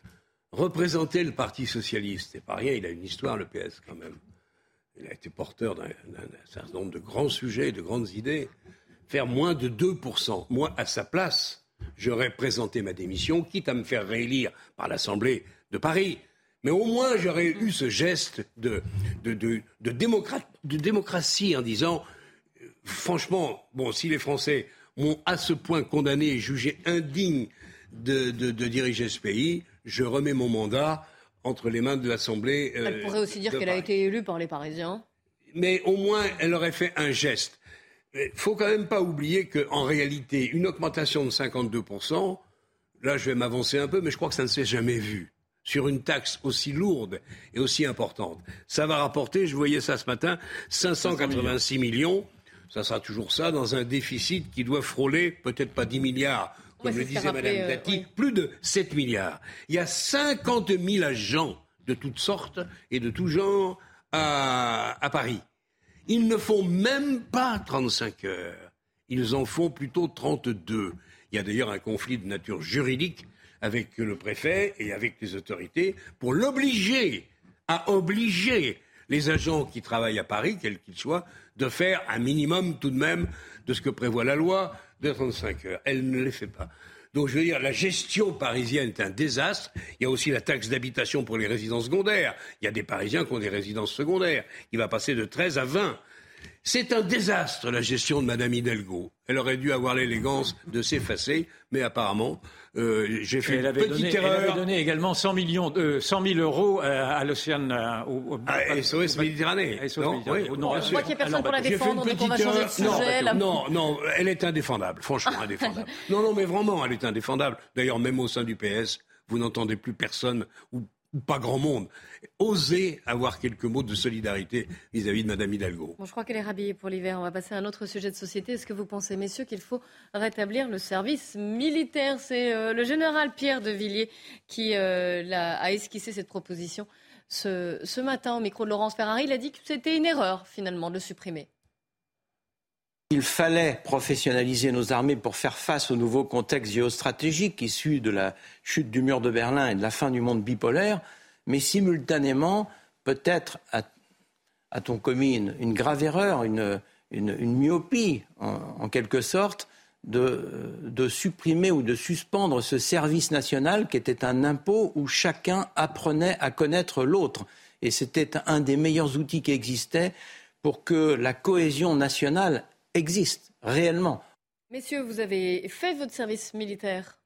S10: représenter le Parti socialiste. C'est pas rien, il a une histoire, le PS, quand même. Il a été porteur d'un certain nombre de grands sujets, de grandes idées. Faire moins de 2%, moi, à sa place, j'aurais présenté ma démission, quitte à me faire réélire par l'Assemblée de Paris. Mais au moins, j'aurais eu ce geste de, de, démocratie en disant, euh, franchement, bon, si les Français m'ont à ce point condamné et jugé indigne de, diriger ce pays, je remets mon mandat entre les mains de l'Assemblée.
S1: Euh, elle pourrait aussi dire qu'elle a été élue par les Parisiens.
S10: Mais au moins, elle aurait fait un geste. Il faut quand même pas oublier qu'en réalité, une augmentation de 52%, là je vais m'avancer un peu, mais je crois que ça ne s'est jamais vu sur une taxe aussi lourde et aussi importante. Ça va rapporter, je voyais ça ce matin, 586 millions. Ça sera toujours ça dans un déficit qui doit frôler peut-être pas 10 milliards, comme le disait Mme euh, Dati, plus de 7 milliards. Il y a 50 000 agents de toutes sortes et de tout genre à, à Paris. Ils ne font même pas 35 heures. Ils en font plutôt 32. Il y a d'ailleurs un conflit de nature juridique avec le préfet et avec les autorités pour l'obliger à obliger les agents qui travaillent à Paris, quels qu'ils soient, de faire un minimum tout de même de ce que prévoit la loi de 35 heures. Elle ne les fait pas. Donc je veux dire, la gestion parisienne est un désastre. Il y a aussi la taxe d'habitation pour les résidences secondaires. Il y a des Parisiens qui ont des résidences secondaires, qui va passer de 13 à 20. C'est un désastre, la gestion de Madame Hidalgo. Elle aurait dû avoir l'élégance de s'effacer, mais apparemment, euh, j'ai fait une petite
S9: donné,
S10: erreur.
S9: Elle avait donné également 100, millions, de, 100 000 euros à, l'Océan.
S10: Euh, au, à SOS Méditerranée.
S1: non, oui, non, je crois qu'il n'y a personne pour la défendre, donc on va changer de sujet.
S10: Non, non, elle est indéfendable, franchement indéfendable. non, non, mais vraiment, elle est indéfendable. D'ailleurs, même au sein du PS, vous n'entendez plus personne ou pas grand monde, oser avoir quelques mots de solidarité vis-à-vis de Mme Hidalgo.
S1: Je crois qu'elle est rhabillée pour l'hiver. On va passer à un autre sujet de société. Est-ce que vous pensez, messieurs, qu'il faut rétablir le service militaire? C'est euh, le général Pierre de Villiers qui euh, a, esquissé cette proposition ce, ce matin au micro de Laurence Ferrari. Il a dit que c'était une erreur, finalement, de le supprimer.
S5: Il fallait professionnaliser nos armées pour faire face au nouveau contexte géostratégique issu de la chute du mur de Berlin et de la fin du monde bipolaire, mais simultanément, peut-être à, ton commune, une grave erreur, une, myopie, en, quelque sorte, de, supprimer ou de suspendre ce service national qui était un impôt où chacun apprenait à connaître l'autre. Et c'était un des meilleurs outils qui existaient pour que la cohésion nationale existe réellement.
S1: Messieurs, vous avez fait votre service militaire,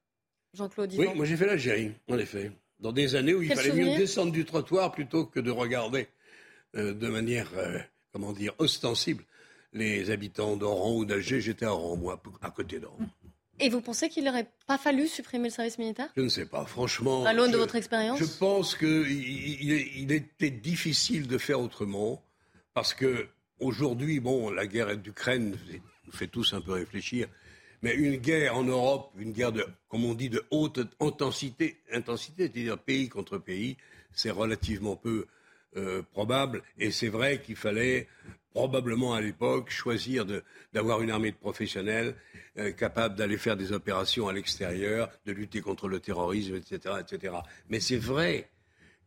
S1: Jean-Claude
S10: Oui, moi j'ai fait l'Algérie, en effet. Dans des années où il fallait mieux descendre du trottoir plutôt que de regarder euh, de manière, euh, comment dire, ostensible les habitants d'Oran ou d'Alger. J'étais à Oran, moi, à côté d'Oran.
S1: Et vous pensez qu'il n'aurait pas fallu supprimer le service militaire?
S10: Je ne sais pas, franchement.
S1: À l'aune de votre expérience?
S10: Je pense qu'il il était difficile de faire autrement parce que Aujourd'hui, bon, la guerre d'Ukraine nous fait tous un peu réfléchir, mais une guerre en Europe, une guerre de, comme on dit, de haute intensité, intensité c'est-à-dire pays contre pays, c'est relativement peu euh, probable. Et c'est vrai qu'il fallait probablement à l'époque choisir d'avoir une armée de professionnels euh, capable d'aller faire des opérations à l'extérieur, de lutter contre le terrorisme, etc. etc. Mais c'est vrai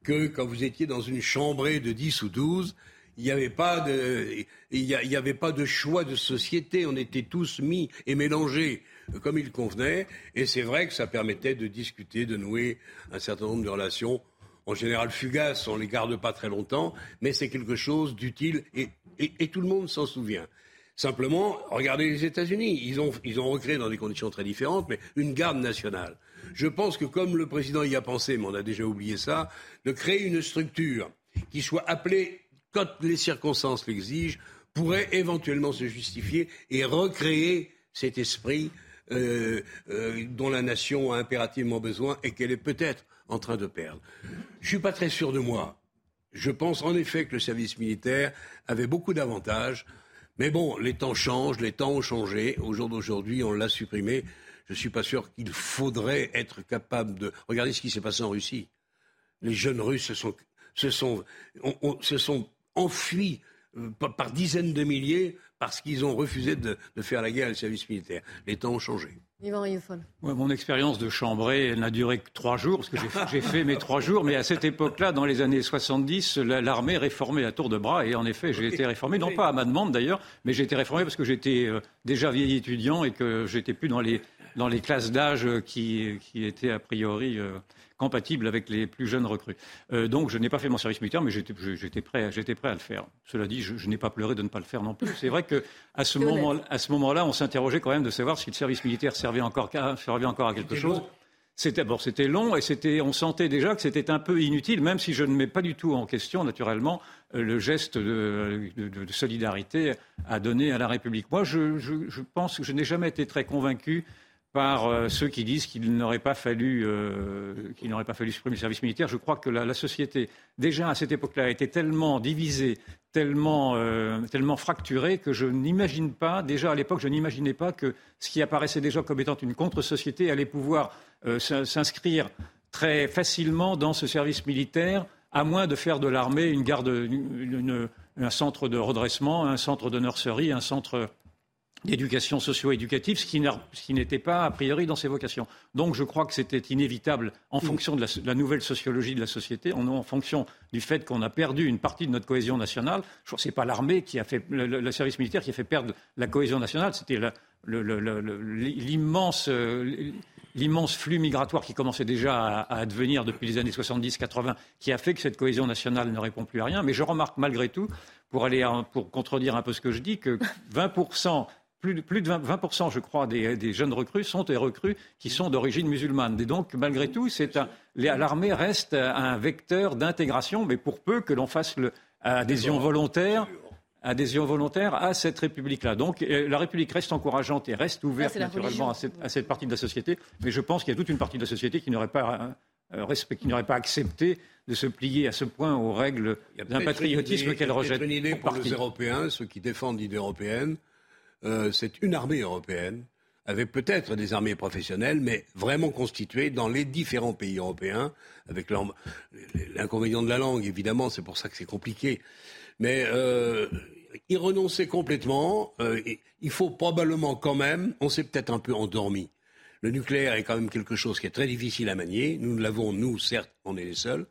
S10: que quand vous étiez dans une chambrée de 10 ou 12, il n'y avait pas de, il y, avait pas de choix de société. On était tous mis et mélangés comme il convenait. Et c'est vrai que ça permettait de discuter, de nouer un certain nombre de relations. En général fugaces, on les garde pas très longtemps, mais c'est quelque chose d'utile et, et, tout le monde s'en souvient. Simplement, regardez les États-Unis. Ils ont, ils ont recréé dans des conditions très différentes, mais une garde nationale. Je pense que comme le président y a pensé, mais on a déjà oublié ça, de créer une structure qui soit appelée quand les circonstances l'exigent, pourrait éventuellement se justifier et recréer cet esprit euh, euh, dont la nation a impérativement besoin et qu'elle est peut-être en train de perdre. Je ne suis pas très sûr de moi. Je pense en effet que le service militaire avait beaucoup d'avantages. Mais bon, les temps changent, les temps ont changé. Au jour d'aujourd'hui, on l'a supprimé. Je ne suis pas sûr qu'il faudrait être capable de. Regardez ce qui s'est passé en Russie. Les jeunes Russes se sont, se sont, se sont enfuis euh, par dizaines de milliers parce qu'ils ont refusé de, faire la guerre et le service militaire. Les temps ont changé.
S9: Mon expérience de chambré n'a duré que trois jours, parce que j'ai fait mes trois jours, mais à cette époque-là, dans les années 70, l'armée réformait à tour de bras, et en effet, j'ai été réformé, non pas à ma demande d'ailleurs, mais j'ai été réformé parce que j'étais euh, déjà vieil étudiant et que j'étais plus dans les, dans les classes d'âge qui, qui étaient a priori euh, compatible avec les plus jeunes recrues. Euh, donc je n'ai pas fait mon service militaire, mais j'étais prêt, prêt à le faire. Cela dit, je, n'ai pas pleuré de ne pas le faire non plus. C'est vrai qu'à ce moment-là, on s'interrogeait quand même de savoir si le service militaire servait encore, servait encore à quelque chose. C'était bon, c'était long et c'était, on sentait déjà que c'était un peu inutile, même si je ne mets pas du tout en question, naturellement, euh, le geste de, solidarité à donner à la République. Moi, je, je pense que je n'ai jamais été très convaincu par euh, ceux qui disent qu'il n'aurait pas fallu euh, pas fallu supprimer le service militaire. Je crois que la, société, déjà à cette époque-là, était tellement divisée, tellement, euh, tellement fracturée que je n'imagine pas, déjà à l'époque, je n'imaginais pas que ce qui apparaissait déjà comme étant une contre-société allait pouvoir s'inscrire très facilement dans ce service militaire, à moins de faire de l'armée une garde, un centre de redressement, un centre de nurserie, un centre d'éducation socio-éducative, ce qui n'était pas a priori dans ses vocations. Donc je crois que c'était inévitable en mm. fonction de la, nouvelle sociologie de la société, en, fonction du fait qu'on a perdu une partie de notre cohésion nationale. Ce n'est pas l'armée qui a fait, le, service militaire qui a fait perdre la cohésion nationale, c'était l'immense... l'immense flux migratoire qui commençait déjà à, à advenir depuis les années 70-80, qui a fait que cette cohésion nationale ne répond plus à rien. Mais je remarque malgré tout, pour, aller, pour contredire un peu ce que je dis, que 20% plus de, 20%, je crois, des, jeunes recrues sont des recrues qui sont d'origine musulmane. Et donc, malgré tout, l'armée reste un vecteur d'intégration, mais pour peu que l'on fasse l'adhésion volontaire adhésion volontaire à cette République-là. Donc euh, la République reste encourageante et reste ouverte naturellement à cette, partie de la société, mais je pense qu'il y a toute une partie de la société qui n'aurait pas, euh, qui n'aurait pas accepté de se plier à ce point aux règles d'un patriotisme qu'elle rejette.
S10: une idée pour les Européens, ceux qui défendent l'idée européenne, euh, c'est une armée européenne, avec peut-être des armées professionnelles, mais vraiment constituées dans les différents pays européens, avec l'inconvénient de la langue, évidemment, c'est pour ça que c'est compliqué. Mais euh, y renoncer complètement, euh, il faut probablement quand même, on s'est peut-être un peu endormi. Le nucléaire est quand même quelque chose qui est très difficile à manier. Nous l'avons, nous, certes, on est les seuls.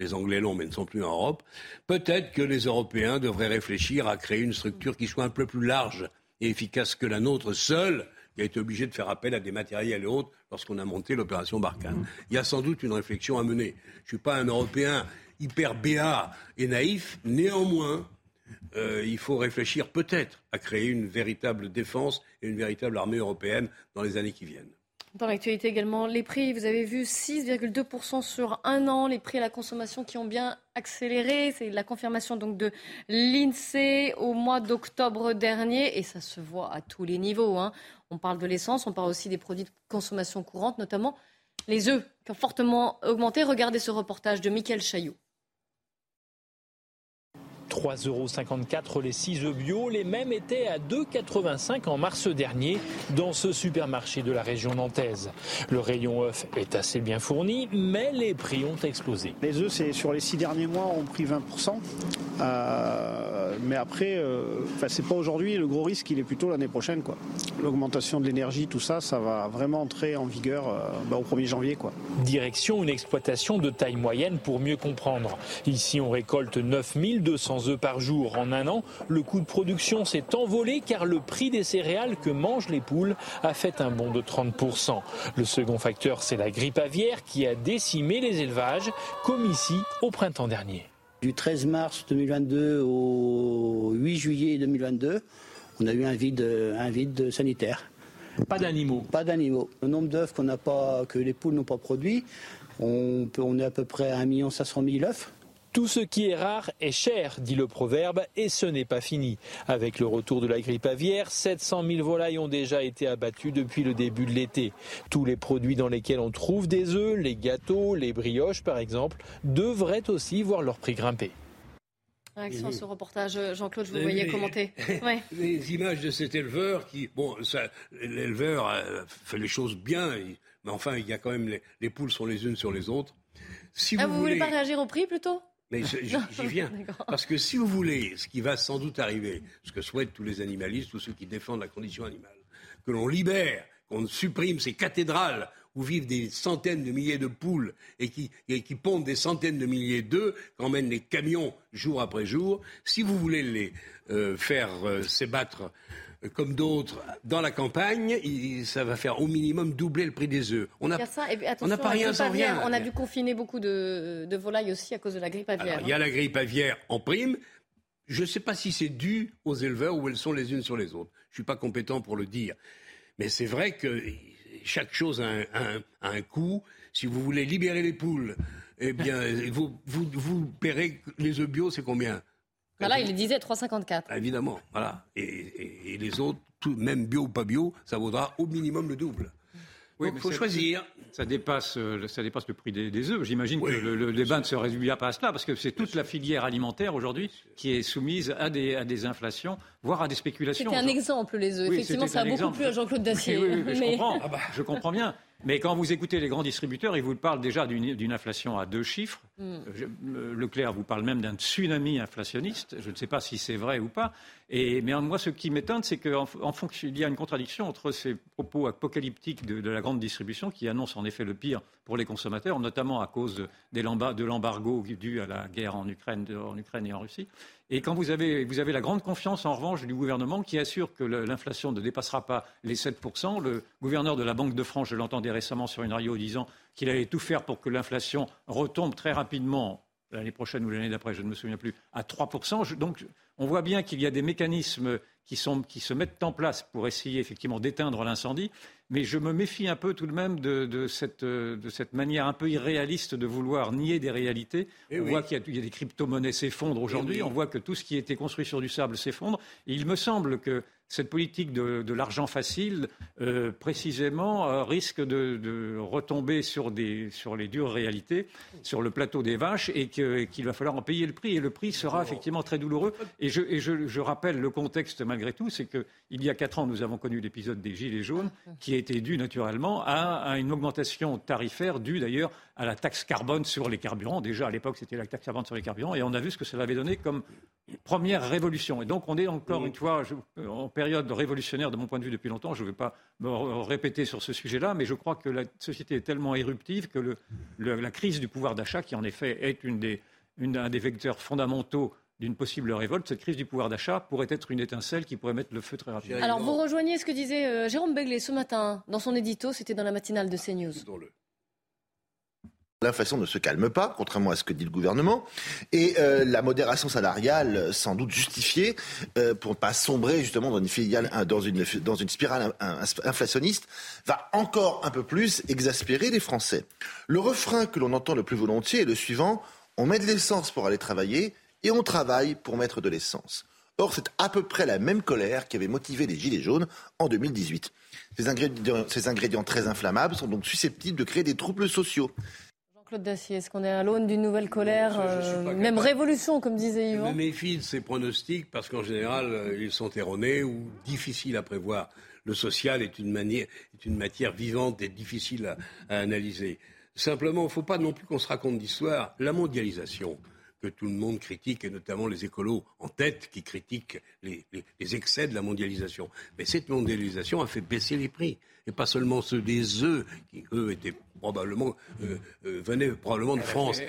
S10: Les Anglais l'ont, mais ne sont plus en Europe. Peut-être que les Européens devraient réfléchir à créer une structure qui soit un peu plus large et efficace que la nôtre seule, qui a été obligé de faire appel à des matériels et autres lorsqu'on a monté l'opération Barkhane. Il y a sans doute une réflexion à mener. Je ne suis pas un Européen hyper béat et naïf, néanmoins, euh, il faut réfléchir peut-être à créer une véritable défense et une véritable armée européenne dans les années qui viennent.
S1: Dans l'actualité également, les prix, vous avez vu 6,2% sur un an, les prix à la consommation qui ont bien accéléré. C'est la confirmation donc de l'INSEE au mois d'octobre dernier et ça se voit à tous les niveaux. Hein. On parle de l'essence, on parle aussi des produits de consommation courante, notamment les œufs qui ont fortement augmenté. Regardez ce reportage de Mickaël Chaillot.
S16: 3,54 euros les 6 œufs bio. Les mêmes étaient à 2,85 en mars dernier dans ce supermarché de la région nantaise. Le rayon œuf est assez bien fourni, mais les prix ont explosé.
S17: Les œufs, c'est sur les 6 derniers mois, ont pris 20%. Euh, mais après, euh, c'est pas aujourd'hui. Le gros risque, il est plutôt l'année prochaine. L'augmentation de l'énergie, tout ça, ça va vraiment entrer en vigueur euh, bah, au 1er janvier. Quoi.
S16: Direction une exploitation de taille moyenne pour mieux comprendre. Ici, on récolte 9200 œufs par jour en un an, le coût de production s'est envolé car le prix des céréales que mangent les poules a fait un bond de 30%. Le second facteur, c'est la grippe aviaire qui a décimé les élevages, comme ici au printemps dernier.
S18: Du 13 mars 2022 au 8 juillet 2022, on a eu un vide, un vide sanitaire.
S16: Pas d'animaux
S18: Pas d'animaux. Le nombre d'œufs qu'on n'a pas, que les poules n'ont pas produit, on, peut, on est à peu près à 1 500 000 œufs.
S16: Tout ce qui est rare est cher, dit le proverbe, et ce n'est pas fini. Avec le retour de la grippe aviaire, 700 000 volailles ont déjà été abattues depuis le début de l'été. Tous les produits dans lesquels on trouve des œufs, les gâteaux, les brioches par exemple, devraient aussi voir leur prix grimper.
S1: Réaction à ce reportage, Jean-Claude, je vous voyais commenter.
S10: Les images de cet éleveur qui, bon, l'éleveur fait les choses bien, mais enfin, il y a quand même les, poules sont les unes sur les autres.
S1: Si ah, vous, voulez... voulez pas réagir au prix plutôt?
S10: Mais j'y viens. Parce que si vous voulez, ce qui va sans doute arriver, ce que souhaitent tous les animalistes, tous ceux qui défendent la condition animale, que l'on libère, qu'on supprime ces cathédrales où vivent des centaines de milliers de poules et qui, qui pondent des centaines de milliers d'œufs, qu'emmènent les camions jour après jour, si vous voulez les euh, faire euh, s'ébattre comme d'autres dans la campagne, ça va faire au minimum doubler le prix des œufs.
S1: On n'a pas rien sans rien. On a dû confiner beaucoup de, volailles aussi à cause de la grippe aviaire.
S10: il y a la grippe aviaire en prime. Je ne sais pas si c'est dû aux éleveurs ou elles sont les unes sur les autres. Je ne suis pas compétent pour le dire. Mais c'est vrai que chaque chose a un, coût. Si vous voulez libérer les poules, eh bien, vous, vous, vous paierez les œufs bio, c'est combien?
S1: Voilà, il disait 3,54.
S10: Ah, évidemment, voilà. Et, les autres, même bio ou pas bio, ça vaudra au minimum le double. Oui, il faut choisir.
S9: Ça dépasse, euh, ça dépasse le prix des, œufs. J'imagine que le, débat ne se résume pas à cela, parce que c'est toute la filière alimentaire aujourd'hui qui est soumise à des, à des inflations, voire à des spéculations.
S1: C'était un exemple, les œufs. Effectivement, ça a beaucoup plu à Jean-Claude Dacier.
S9: Oui, je comprends. Ah bah. Je comprends bien. Mais quand vous écoutez les grands distributeurs, ils vous parlent déjà d'une inflation à deux chiffres. Mm. Euh, Leclerc vous parle même d'un tsunami inflationniste. Je ne sais pas si c'est vrai ou pas. Et, mais moi, ce qui m'étonne, c'est qu'il il y a une contradiction entre ces propos apocalyptiques de, la grande distribution, qui annoncent en effet le pire pour les consommateurs, notamment à cause de l'embargo dû à la guerre en Ukraine, en Ukraine et en Russie, et quand vous avez, vous avez la grande confiance, en revanche, du gouvernement qui assure que l'inflation ne dépassera pas les 7%, le gouverneur de la Banque de France, je l'entendais récemment sur une radio disant qu'il allait tout faire pour que l'inflation retombe très rapidement l'année prochaine ou l'année d'après, je ne me souviens plus, à 3%. donc on voit bien qu'il y a des mécanismes qui, sont, qui, se mettent en place pour essayer effectivement d'éteindre l'incendie. Mais je me méfie un peu tout de même de, cette, de cette, manière un peu irréaliste de vouloir nier des réalités. Eh on voit qu'il y, a des crypto-monnaies s'effondrent aujourd'hui. Eh on voit que tout ce qui était construit sur du sable s'effondre. il me semble que cette politique de, l'argent facile, euh, précisément, euh, risque de, retomber sur, les dures réalités, sur le plateau des vaches, et qu'il va falloir en payer le prix. Et le prix sera effectivement très douloureux. Et je, rappelle le contexte, malgré tout, c'est qu'il y a quatre ans, nous avons connu l'épisode des Gilets jaunes, qui a été dû naturellement à une augmentation tarifaire due d'ailleurs à la taxe carbone sur les carburants. Déjà, à l'époque, c'était la taxe carbone sur les carburants. Et on a vu ce que cela avait donné comme première révolution. Et donc, on est encore une fois période révolutionnaire de mon point de vue depuis longtemps. Je ne vais pas me répéter sur ce sujet-là, mais je crois que la société est tellement éruptive que la crise du pouvoir d'achat, qui en effet est une des, un des vecteurs fondamentaux d'une possible révolte, cette crise du pouvoir d'achat pourrait être une étincelle qui pourrait mettre le feu très rapidement.
S1: Alors vous rejoignez ce que disait euh, Jérôme Begley ce matin dans son édito, c'était dans la matinale de CNews.
S19: L'inflation ne se calme pas, contrairement à ce que dit le gouvernement, et euh, la modération salariale, sans doute justifiée, euh, pour ne pas sombrer justement dans une, une spirale inflationniste, va encore un peu plus exaspérer les Français. Le refrain que l'on entend le plus volontiers est le suivant on met de l'essence pour aller travailler et on travaille pour mettre de l'essence. Or, c'est à peu près la même colère qui avait motivé les Gilets jaunes en 2018. Ces ingrédients, ces ingrédients très inflammables sont donc susceptibles de créer des troubles sociaux.
S1: Claude Dacier, est-ce qu'on est à l'aune d'une nouvelle colère, euh, même révolution, comme disait Yvan
S10: Je me méfie de ces pronostics parce qu'en général, euh, ils sont erronés ou difficiles à prévoir. Le social est une, manière, est une matière vivante et difficile à, analyser. Simplement, il ne faut pas non plus qu'on se raconte d'histoire. La mondialisation, que tout le monde critique, et notamment les écolos en tête qui critiquent les, excès de la mondialisation. Mais cette mondialisation a fait baisser les prix. Et pas seulement ceux des œufs, qui eux étaient probablement euh, euh, venait probablement de France.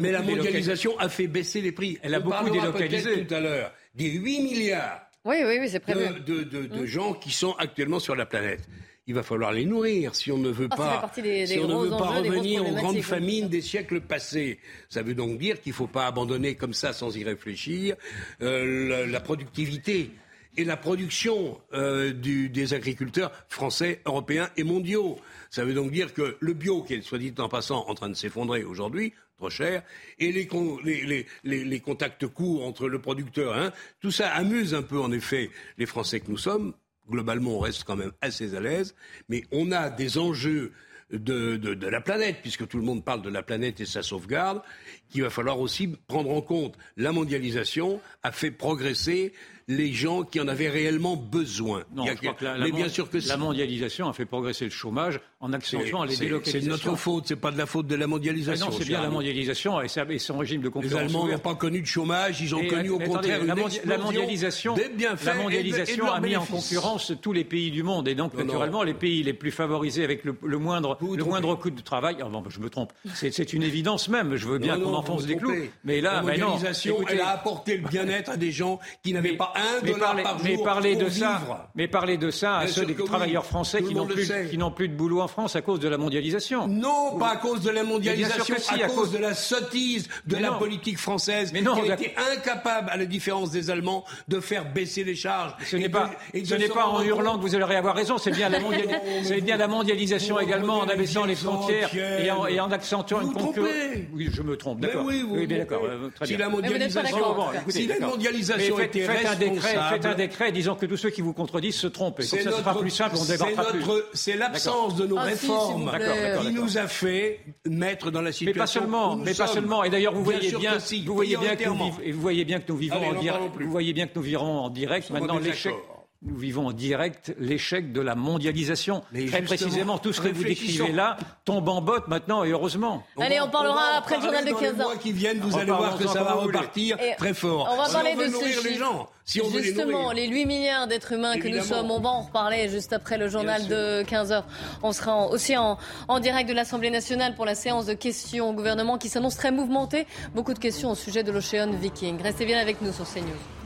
S10: Mais la mondialisation a fait baisser les prix.
S9: Elle a beaucoup délocalisé.
S10: tout à l'heure des 8 milliards
S1: oui, oui, oui, c'est prévu.
S10: de, de, de, mmh. gens qui sont actuellement sur la planète. Il va falloir les nourrir si on ne veut ah, pas, si on ne veut pas revenir aux grandes famines des siècles passés. Ça veut donc dire qu'il ne faut pas abandonner comme ça sans y réfléchir euh, la, productivité et la production euh, des agriculteurs français, européens et mondiaux. Ça veut donc dire que le bio, qui est, soit dit en passant, en train de s'effondrer aujourd'hui, trop cher, et les, contacts courts entre le producteur, hein, tout ça amuse un peu en effet les Français que nous sommes. Globalement, on reste quand même assez à l'aise, mais on a des enjeux de, de, de, la planète, puisque tout le monde parle de la planète et sa sauvegarde, qu'il va falloir aussi prendre en compte. La mondialisation a fait progresser les gens qui en avaient réellement besoin.
S9: Non, je crois que la, mais bien sûr que la mondialisation a fait progresser le chômage en accentuant les délocalisations.
S10: C'est notre faute, c'est pas de la faute de la mondialisation.
S9: non, c'est bien la mondialisation et, son régime de concurrence.
S10: Les Allemands n'ont pas connu de chômage, ils ont connu au contraire
S9: la,
S10: une
S9: la mondialisation. La mondialisation a mis en concurrence tous les pays du monde et donc naturellement les pays les plus favorisés avec le, moindre le moindre coût de travail. Ah bon, je me trompe. C'est une évidence même. Je veux bien qu'on enfonce des clous, mais là,
S10: la mondialisation, elle a apporté le bien-être à des gens qui n'avaient pas un dollar par jour
S9: mais parler
S10: pour
S9: de
S10: vivre.
S9: ça, mais parler de ça à ceux des travailleurs français qui n'ont plus qui n'ont plus de boulot en France à cause de la mondialisation.
S10: Non, pas à cause de la mondialisation, à, cause de la sottise de la politique française qui a été incapable, à la différence des Allemands, de faire baisser les charges.
S9: Ce n'est pas, ce n'est pas en hurlant que vous allez avoir raison. C'est bien la, c'est bien la mondialisation également en abaissant les frontières et en, et en accentuant une concurrence. Oui, je me trompe. D'accord.
S10: Oui,
S9: oui, d'accord.
S10: Si la mondialisation, si la mondialisation
S9: faites,
S10: était
S9: un décret, faites un décret disant que tous ceux qui vous contredisent se trompent. Et comme ça, ce sera plus simple, on débattra plus.
S10: C'est l'absence de nos ah, réformes qui nous a fait mettre dans la situation.
S9: Mais pas seulement, mais pas seulement. Et d'ailleurs, vous voyez bien, vous voyez bien que vous voyez bien que nous vivons en direct. Vous voyez bien que nous vivons en direct maintenant l'échec nous vivons en direct l'échec de la mondialisation. Très précisément, tout ce que vous décrivez là tombe en botte maintenant, et heureusement.
S1: Allez, on parlera après le journal de 15
S10: ans. qui viennent, vous allez voir que ça va repartir très fort.
S1: On va parler de ce les gens. Si on Justement, les, 8 milliards d'êtres humains que nous sommes, on va en reparler juste après le journal de 15 heures. On sera aussi en, en direct de l'Assemblée nationale pour la séance de questions au gouvernement qui s'annonce très mouvementée. Beaucoup de questions au sujet de l'Ocean Viking. Restez bien avec nous sur CNews.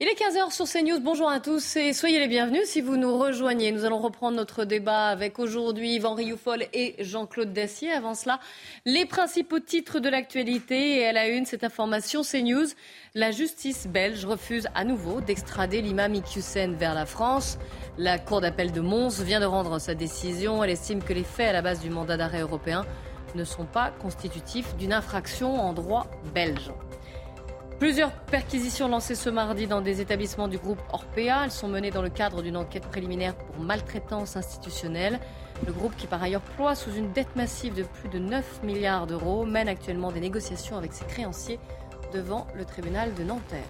S1: Il est 15h sur CNews. Bonjour à tous et soyez les bienvenus si vous nous rejoignez. Nous allons reprendre notre débat avec aujourd'hui Yvan Rioufol et Jean-Claude Dacier. Avant cela, les principaux titres de l'actualité et à la une, cette information CNews. La justice belge refuse à nouveau d'extrader l'imam Iqiyoussen vers la France. La Cour d'appel de Mons vient de rendre sa décision. Elle estime que les faits à la base du mandat d'arrêt européen ne sont pas constitutifs d'une infraction en droit belge. Plusieurs perquisitions lancées ce mardi dans des établissements du groupe Orpea. Elles sont menées dans le cadre d'une enquête préliminaire pour maltraitance institutionnelle. Le groupe, qui par ailleurs ploie sous une dette massive de plus de 9 milliards d'euros, mène actuellement des négociations avec ses créanciers devant le tribunal de Nanterre.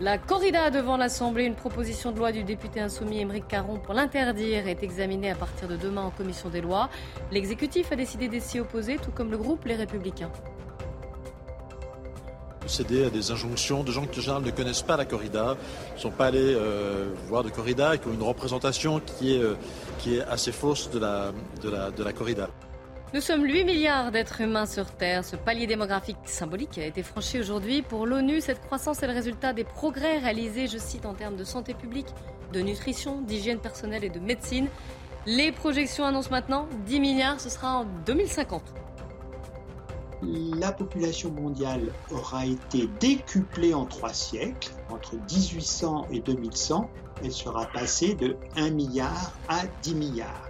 S1: La corrida devant l'Assemblée, une proposition de loi du député insoumis Émeric Caron pour l'interdire est examinée à partir de demain en commission des lois. L'exécutif a décidé d'y s'y opposer, tout comme le groupe Les Républicains
S12: céder à des injonctions de gens qui en général ne connaissent pas la corrida, ne sont pas allés euh, voir de corrida et qui ont une représentation qui est, euh, qui est assez fausse de la, de la, de la corrida.
S1: Nous sommes 8 milliards d'êtres humains sur Terre. Ce palier démographique symbolique a été franchi aujourd'hui. Pour l'ONU, cette croissance est le résultat des progrès réalisés, je cite, en termes de santé publique, de nutrition, d'hygiène personnelle et de médecine. Les projections annoncent maintenant 10 milliards, ce sera en 2050
S20: la population mondiale aura été décuplée en trois siècles, entre 1800 et 2100, elle sera passée de 1 milliard à 10 milliards.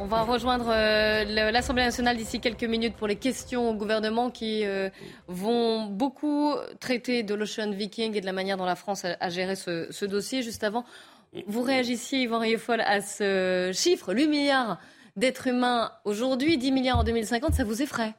S1: On va rejoindre euh, l'Assemblée nationale d'ici quelques minutes pour les questions au gouvernement qui euh, vont beaucoup traiter de l'Ocean Viking et de la manière dont la France a, géré ce, dossier. Juste avant, vous réagissiez, Yvan Rieffol, à ce chiffre, 8 milliards d'êtres humains aujourd'hui, 10 milliards en 2050, ça vous effraie?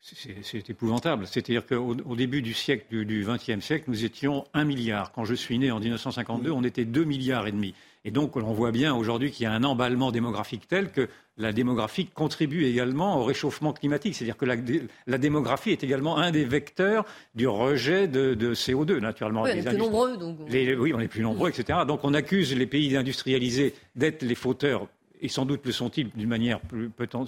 S9: C'est épouvantable. C'est-à-dire qu'au début du siècle, du XXe siècle, nous étions un milliard. Quand je suis né en 1952, on était deux milliards et demi. Et donc, on voit bien aujourd'hui qu'il y a un emballement démographique tel que la démographie contribue également au réchauffement climatique. C'est-à-dire que la, démographie est également un des vecteurs du rejet de, CO2, naturellement.
S1: Oui, on est plus nombreux. Donc...
S9: oui, on est plus nombreux, etc. Donc, on accuse les pays industrialisés d'être les fauteurs et sans doute le sont-ils d'une manière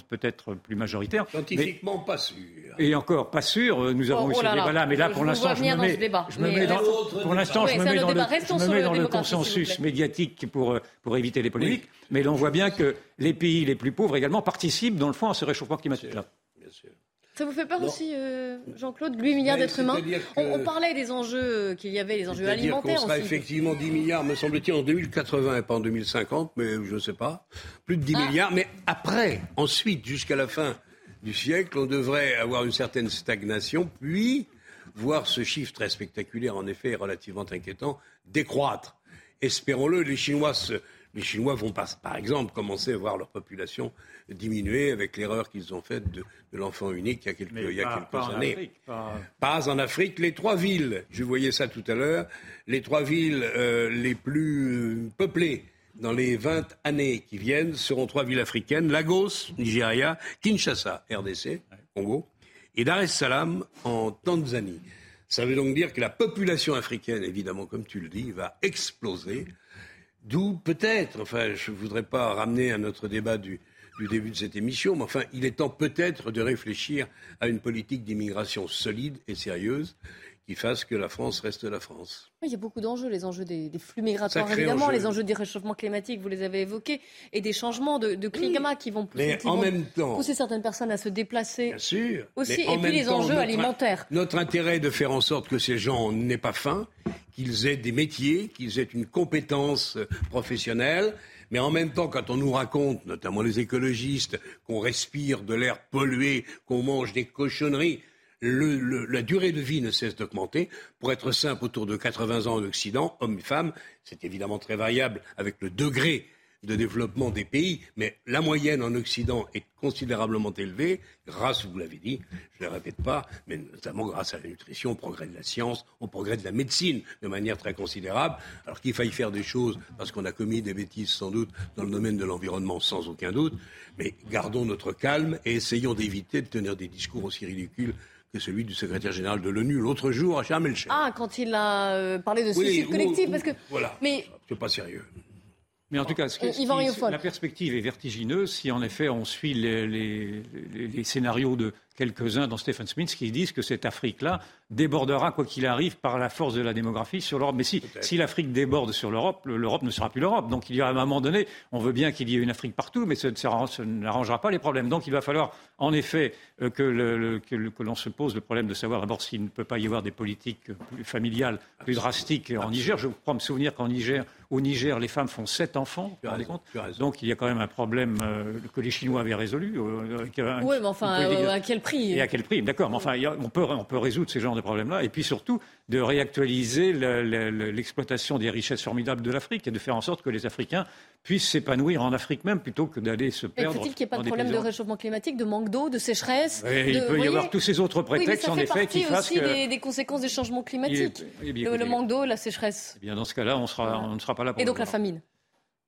S9: peut-être plus majoritaire.
S10: Scientifiquement, pas sûr.
S9: Et encore, pas sûr. Nous avons oh, eu ce débat-là, mais là, pour l'instant, je, me mets, je me mets dans, pour l'instant, je me mets dans le, je me mets dans le consensus médiatique pour, pour éviter les polémiques. Mais l'on voit bien que les pays les plus pauvres également participent, dans le fond, à ce réchauffement climatique. Bien
S1: sûr. Ça vous fait peur aussi, euh, Jean-Claude 8 milliards d'êtres humains on, parlait des enjeux qu'il y avait, les enjeux alimentaires
S10: on sera effectivement 10 milliards, me semble-t-il, en 2080 et pas en 2050, mais je ne sais pas. Plus de 10 ah. milliards. Mais après, ensuite, jusqu'à la fin du siècle, on devrait avoir une certaine stagnation, puis voir ce chiffre très spectaculaire, en effet, relativement inquiétant, décroître. Espérons-le, les Chinois se les Chinois vont, par, par exemple, commencer à voir leur population diminuer avec l'erreur qu'ils ont faite de, l'enfant unique il y a quelques, il y a quelques années. pas... en Afrique. Les trois villes, je voyais ça tout à l'heure, les trois villes euh, les plus peuplées dans les 20 années qui viennent seront trois villes africaines, Lagos, Nigeria, Kinshasa, RDC, Congo, et Dar es Salaam en Tanzanie. Ça veut donc dire que la population africaine, évidemment, comme tu le dis, va exploser. D'où peut-être, enfin, je ne voudrais pas ramener à notre débat du, du début de cette émission, mais enfin, il est temps peut-être de réfléchir à une politique d'immigration solide et sérieuse qui fasse que la France reste la France.
S1: il y a beaucoup d'enjeux, les enjeux des, flux migratoires, évidemment, les enjeux du réchauffement climatique, vous les avez évoqués, et des changements de, climat qui vont pousser,
S10: en même temps,
S1: pousser certaines personnes à se déplacer.
S10: Bien sûr.
S1: Aussi, et puis les enjeux alimentaires.
S10: Notre intérêt est de faire en sorte que ces gens n'aient pas faim, qu'ils aient des métiers, qu'ils aient une compétence professionnelle. Mais en même temps, quand on nous raconte, notamment les écologistes, qu'on respire de l'air pollué, qu'on mange des cochonneries, la durée de vie ne cesse d'augmenter. Pour être simple, autour de 80 ans en Occident, hommes et femmes, c'est évidemment très variable avec le degré de développement des pays, mais la moyenne en Occident est considérablement élevée, grâce, vous l'avez dit, je ne le répète pas, mais notamment grâce à la nutrition, au progrès de la science, au progrès de la médecine, de manière très considérable, alors qu'il faille faire des choses, parce qu'on a commis des bêtises sans doute dans le domaine de l'environnement, sans aucun doute, mais gardons notre calme et essayons d'éviter de tenir des discours aussi ridicules que celui du secrétaire général de l'ONU l'autre jour à Sharm el
S1: Ah, quand il a euh, parlé de suicide collectif, parce que.
S10: Voilà. Mais c'est pas sérieux.
S9: Mais en tout cas, la perspective est vertigineuse si en effet on suit les scénarios de quelques-uns dans Stephen Smith qui disent que cette Afrique-là débordera, quoi qu'il arrive, par la force de la démographie sur l'Europe. Mais si, si l'Afrique déborde sur l'Europe, l'Europe ne sera plus l'Europe. Donc il y a à un moment donné, on veut bien qu'il y ait une Afrique partout, mais ça, n'arrangera pas les problèmes. Donc il va falloir en effet euh, que, l'on se pose le problème de savoir d'abord s'il ne peut pas y avoir des politiques plus familiales, plus drastiques en Niger. Je crois me souvenir qu'en Niger, au Niger, les femmes font sept enfants. Vous rendez compte? Donc il y a quand même un problème euh, que les Chinois avaient résolu.
S1: Euh, oui, mais enfin, à quel prix?
S9: Et à quel prix? D'accord, mais enfin, on peut, on peut résoudre ces genres de problèmes-là. Et puis surtout, de réactualiser l'exploitation des richesses formidables de l'Afrique et de faire en sorte que les Africains puissent s'épanouir en Afrique même plutôt que d'aller se perdre.
S1: Faut-il qu'il n'y ait pas de problème de réchauffement climatique, de manque d'eau, de sécheresse
S9: Il peut y avoir tous ces autres prétextes,
S1: en
S9: effet, qui
S1: fassent
S9: que...
S1: Des, des conséquences des changements climatiques. le, manque d'eau, la sécheresse.
S9: Eh bien, dans ce cas-là, on, sera, on ne sera pas là pour
S1: Et donc la famine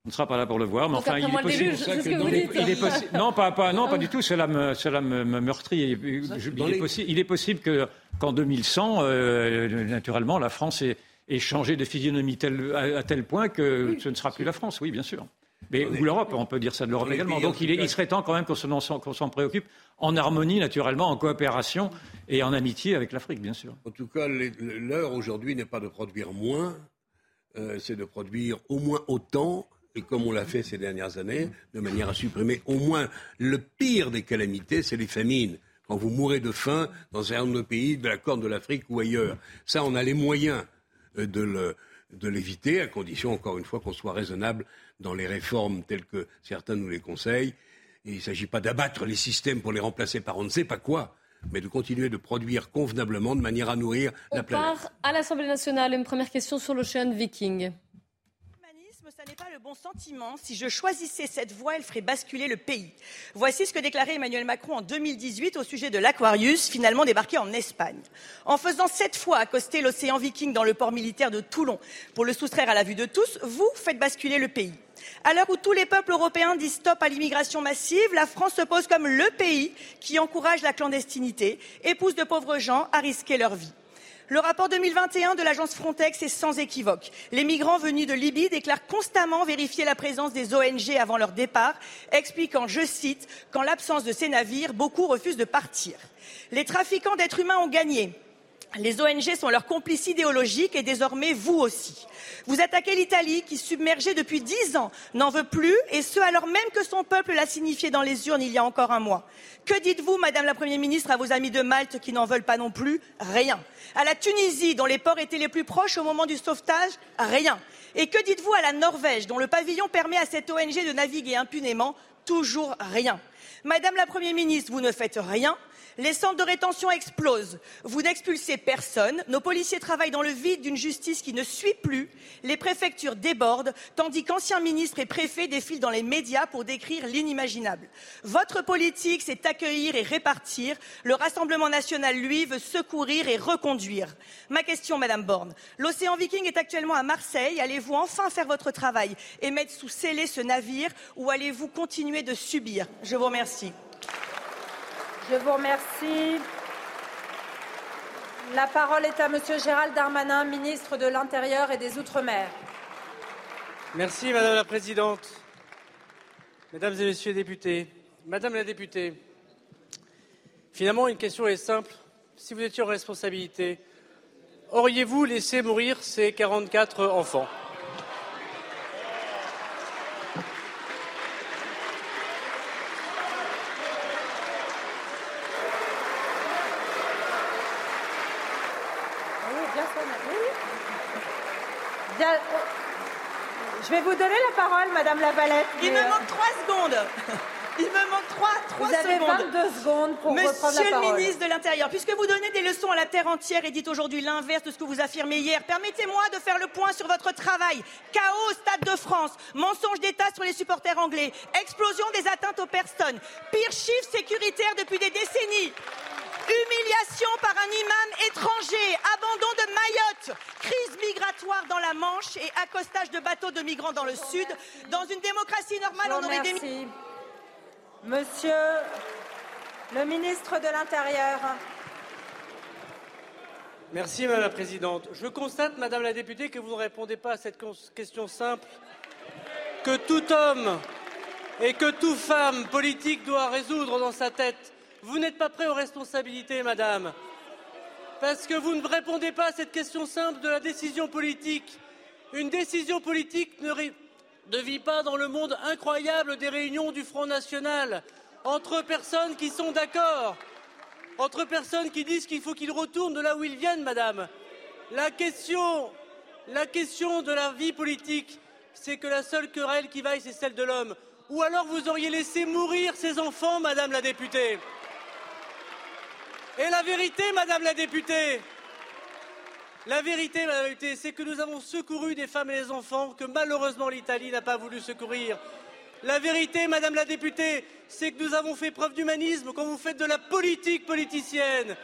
S9: on ne sera pas là pour le voir, mais enfin, il est possible. il, est, possible. Non, pas, pas, non, pas du tout. Cela me, cela me, meurtrit. Il, est possible que qu'en 2100, euh, naturellement, la France ait, changé de physionomie à, tel point que ce ne sera plus la France. Oui, bien sûr. Mais, ou l'Europe, on peut dire ça de l'Europe également. Donc il, il, serait temps quand même qu'on s'en préoccupe en harmonie, naturellement, en coopération et en amitié avec l'Afrique, bien sûr.
S10: En tout cas, l'heure aujourd'hui n'est pas de produire moins, euh, c'est de produire au moins autant et comme on l'a fait ces dernières années, de manière à supprimer au moins le pire des calamités, c'est les famines. Quand vous mourrez de faim dans un de nos pays, de la Corne de l'Afrique ou ailleurs. Ça, on a les moyens euh, de l'éviter, à condition, encore une fois, qu'on soit raisonnable dans les réformes telles que certains nous les conseillent. il ne s'agit pas d'abattre les systèmes pour les remplacer par on ne sait pas quoi, mais de continuer de produire convenablement de manière à nourrir la planète.
S1: On part à l'Assemblée nationale. Une première question sur l'Ocean Viking
S21: ça n'est pas le bon sentiment. Si je choisissais cette voie, elle ferait basculer le pays. Voici ce que déclarait Emmanuel Macron en 2018 au sujet de l'Aquarius, finalement débarqué en Espagne. En faisant sept fois accoster l'océan Viking dans le port militaire de Toulon pour le soustraire à la vue de tous, vous faites basculer le pays. À l'heure où tous les peuples européens disent stop à l'immigration massive, la France se pose comme le pays qui encourage la clandestinité et pousse de pauvres gens à risquer leur vie. Le rapport 2021 de l'agence Frontex est sans équivoque. Les migrants venus de Libye déclarent constamment vérifier la présence des ONG avant leur départ, expliquant, je cite, qu'en l'absence de ces navires, beaucoup refusent de partir. Les trafiquants d'êtres humains ont gagné. Les ONG sont leurs complices idéologiques et désormais vous aussi. Vous attaquez l'Italie qui, submergée depuis dix ans, n'en veut plus, et ce alors même que son peuple l'a signifié dans les urnes il y a encore un mois. Que dites-vous, Madame la Première ministre, à vos amis de Malte qui n'en veulent pas non plus Rien? À la Tunisie, dont les ports étaient les plus proches au moment du sauvetage Rien. Et que dites-vous à la Norvège, dont le pavillon permet à cette ONG de naviguer impunément? Toujours rien. Madame la Première ministre, vous ne faites rien. Les centres de rétention explosent. Vous n'expulsez personne. Nos policiers travaillent dans le vide d'une justice qui ne suit plus. Les préfectures débordent, tandis qu'anciens ministres et préfets défilent dans les médias pour décrire l'inimaginable. Votre politique, c'est accueillir et répartir. Le Rassemblement national, lui, veut secourir et reconduire. Ma question, Madame Borne. L'océan Viking est actuellement à Marseille. Allez-vous enfin faire votre travail et mettre sous scellé ce navire ou allez-vous continuer de subir? Je vous remercie.
S22: La parole est à Monsieur Gérald Darmanin, ministre de l'Intérieur et des Outre-mer.
S23: Merci Madame la Présidente. Mesdames et Messieurs les députés, Madame la députée, finalement une question est simple. Si vous étiez en responsabilité, auriez-vous laissé mourir ces 44 enfants
S22: Je vais vous donner la parole, Madame Lavalette.
S21: Il me euh, manque trois secondes. Il me manque trois, trois
S22: vous avez 22 secondes pour
S21: Monsieur
S22: reprendre la
S21: parole. le ministre de l'Intérieur, puisque vous donnez des leçons à la terre entière et dites aujourd'hui l'inverse de ce que vous affirmez hier, permettez-moi de faire le point sur votre travail. Chaos au Stade de France, mensonge d'État sur les supporters anglais, explosion des atteintes aux personnes, pire chiffre sécuritaire depuis des décennies. Humiliation par un imam étranger, abandon de Mayotte, crise migratoire dans la Manche et accostage de bateaux de migrants dans le sud. Dans une démocratie normale, on aurait des...
S22: Monsieur le ministre de l'Intérieur.
S23: Merci, Madame la Présidente. Je constate, Madame la députée, que vous ne répondez pas à cette question simple que tout homme et que toute femme politique doit résoudre dans sa tête vous n'êtes pas prêt aux responsabilités, madame, parce que vous ne répondez pas à cette question simple de la décision politique. Une décision politique ne, vit pas dans le monde incroyable des réunions du Front National entre personnes qui sont d'accord, entre personnes qui disent qu'il faut qu'ils retournent de là où ils viennent, madame. La question, la question de la vie politique, c'est que la seule querelle qui vaille, c'est celle de l'homme. Ou alors vous auriez laissé mourir ces enfants, madame la députée. Et la vérité, Madame la députée, Madame la députée, c'est que nous avons secouru des femmes et des enfants que malheureusement l'Italie n'a pas voulu secourir. La vérité, Madame la députée, c'est que nous avons fait preuve d'humanisme quand vous faites de la politique politicienne.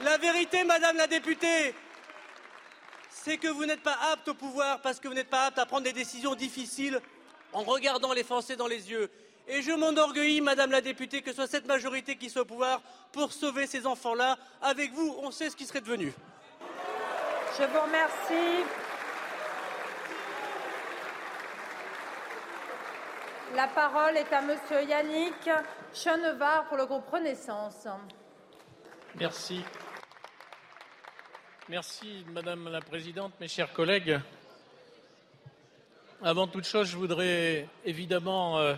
S23: La vérité, Madame la députée, c'est que vous n'êtes pas apte au pouvoir parce que vous n'êtes pas apte à prendre des décisions difficiles en regardant les Français dans les yeux. Et je m'enorgueillis, Madame la députée, que ce soit cette majorité qui soit au pouvoir pour sauver ces enfants-là. Avec vous, on sait ce qui serait devenu.
S22: Je vous remercie. La parole est à Monsieur Yannick Chenevard pour le groupe Renaissance.
S24: Merci. Merci, Madame la Présidente, mes chers collègues. Avant toute chose, je voudrais évidemment euh,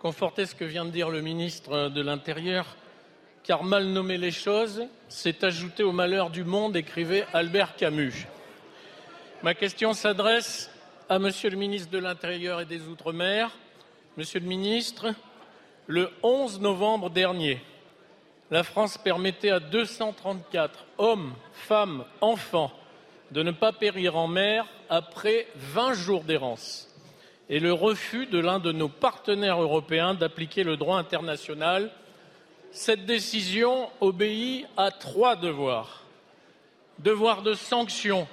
S24: conforter ce que vient de dire le ministre de l'Intérieur, car mal nommer les choses, c'est ajouter au malheur du monde, écrivait Albert Camus. Ma question s'adresse à Monsieur le ministre de l'Intérieur et des Outre-mer. Monsieur le ministre, le 11 novembre dernier, la France permettait à 234 hommes, femmes, enfants de ne pas périr en mer après 20 jours d'errance et le refus de l'un de nos partenaires européens d'appliquer le droit international. Cette décision obéit à trois devoirs. Devoir de sanction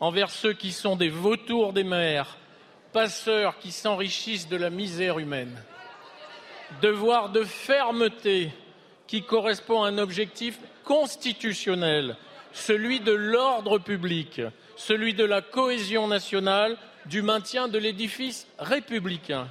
S24: envers ceux qui sont des vautours des mers, passeurs qui s'enrichissent de la misère humaine. Devoir de fermeté qui correspond à un objectif constitutionnel, celui de l'ordre public, celui de la cohésion nationale du maintien de l'édifice républicain.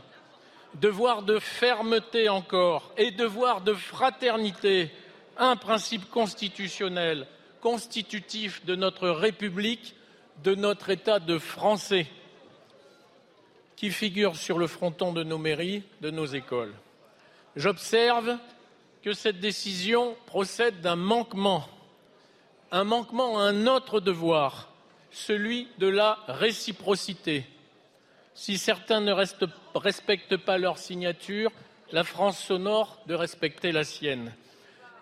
S24: Devoir de fermeté encore et devoir de fraternité, un principe constitutionnel constitutif de notre République, de notre État de Français, qui figure sur le fronton de nos mairies, de nos écoles. J'observe que cette décision procède d'un manquement, un manquement à un autre devoir, celui de la réciprocité. Si certains ne respectent pas leur signature, la France s'honore de respecter la sienne.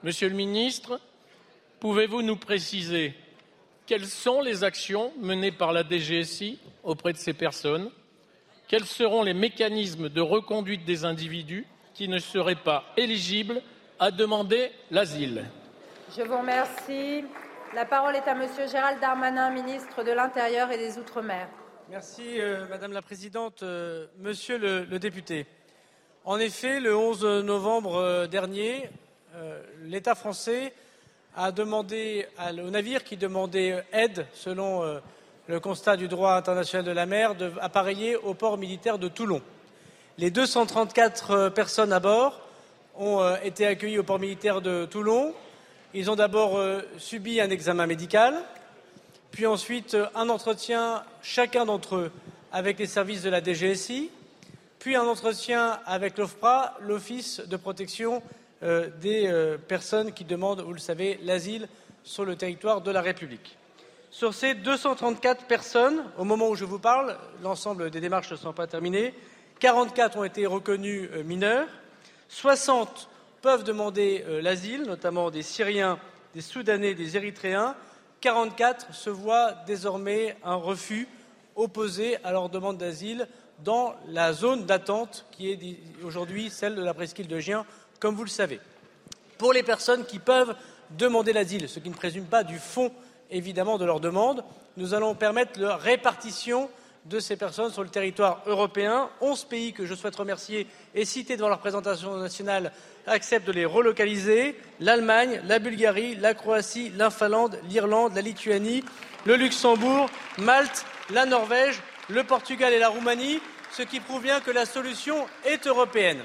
S24: Monsieur le ministre, pouvez-vous nous préciser quelles sont les actions menées par la DGSI auprès de ces personnes? Quels seront les mécanismes de reconduite des individus qui ne seraient pas éligibles à demander l'asile?
S22: Je vous remercie. La parole est à Monsieur Gérald Darmanin, ministre de l'Intérieur et des Outre-mer.
S23: Merci, euh, Madame la Présidente. Euh, monsieur le, député, en effet, le 11 novembre euh, dernier, l'État français a demandé au navire qui demandait aide, selon le constat du droit international de la mer, d'appareiller au port militaire de Toulon. Les 234 personnes à bord ont été accueillies au port militaire de Toulon. Ils ont d'abord subi un examen médical, puis ensuite un entretien chacun d'entre eux avec les services de la DGSI, puis un entretien avec l'OFPRA, l'Office de protection euh, des euh, personnes qui demandent, vous le savez, l'asile sur le territoire de la République. Sur ces 234 personnes, au moment où je vous parle, l'ensemble des démarches ne sont pas terminées, 44 ont été reconnus euh, mineurs, 60 peuvent demander l'asile, notamment des Syriens, des Soudanais, des Érythréens, 44 se voient désormais un refus opposé à leur demande d'asile dans la zone d'attente qui est aujourd'hui celle de la presqu'île de Gien, comme vous le savez. Pour les personnes qui peuvent demander l'asile, ce qui ne présume pas du fond évidemment de leur demande, nous allons permettre la répartition de ces personnes sur le territoire européen. Onze pays que je souhaite remercier et citer devant la représentation nationale acceptent de les relocaliser. L'Allemagne, la Bulgarie, la Croatie, la Finlande, l'Irlande, la Lituanie, le Luxembourg, Malte, la Norvège, le Portugal et la Roumanie, ce qui prouve bien que la solution est européenne.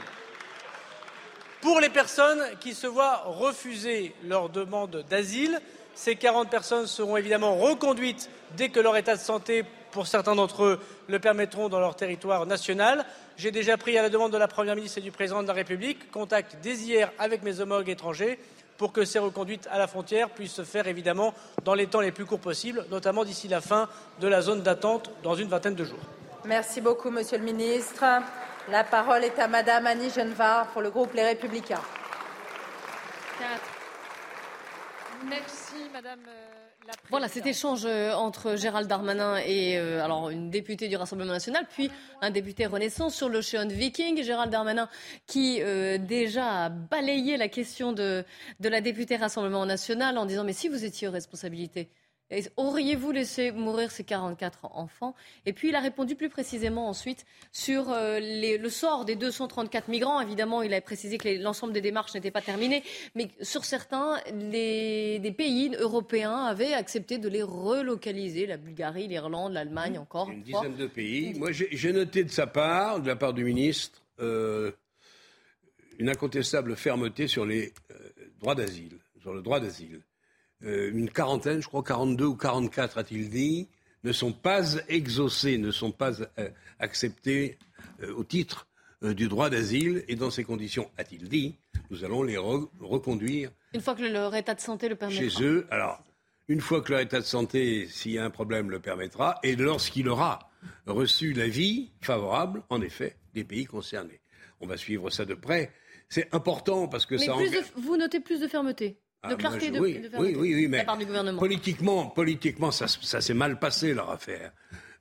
S23: Pour les personnes qui se voient refuser leur demande d'asile, ces 40 personnes seront évidemment reconduites dès que leur état de santé pour certains d'entre eux, le permettront dans leur territoire national. J'ai déjà pris, à la demande de la Première ministre et du Président de la République, contact dès hier avec mes homologues étrangers pour que ces reconduites à la frontière puissent se faire évidemment dans les temps les plus courts possibles, notamment d'ici la fin de la zone d'attente dans une vingtaine de jours.
S22: Merci beaucoup, Monsieur le Ministre. La parole est à Madame Annie Genevard pour le groupe Les Républicains.
S1: Merci, Madame. Voilà cet échange euh, entre Gérald Darmanin et euh, alors une députée du Rassemblement national, puis un député Renaissance sur l'Ocean Viking. Gérald Darmanin qui euh, déjà a balayé la question de, de la députée Rassemblement national en disant mais si vous étiez aux responsabilités Auriez-vous laissé mourir ces 44 enfants Et puis il a répondu plus précisément ensuite sur euh, le sort des 234 migrants. Évidemment, il a précisé que l'ensemble des démarches n'étaient pas terminées, mais sur certains, les, des pays européens avaient accepté de les relocaliser, la Bulgarie, l'Irlande, l'Allemagne encore.
S10: Une dizaine de pays. Moi, j'ai noté de sa part, de la part du ministre, euh, une incontestable fermeté sur les euh, droits d'asile, sur le droit d'asile. Euh, une quarantaine, je crois 42 ou 44 a-t-il dit, ne sont pas exaucés, ne sont pas euh, acceptés euh, au titre du droit d'asile. Et dans ces conditions, a-t-il dit, nous allons les reconduire.
S1: Une fois que leur état de santé le permettra.
S10: Chez eux. Alors, une fois que leur état de santé, s'il y a un problème, le permettra. Et lorsqu'il aura reçu l'avis favorable, en effet, des pays concernés. On va suivre ça de près. C'est important parce que ça.
S1: Vous notez plus de fermeté
S10: de clarté de, oui, oui, oui, mais part du gouvernement. Politiquement, politiquement ça, s'est mal passé, leur affaire.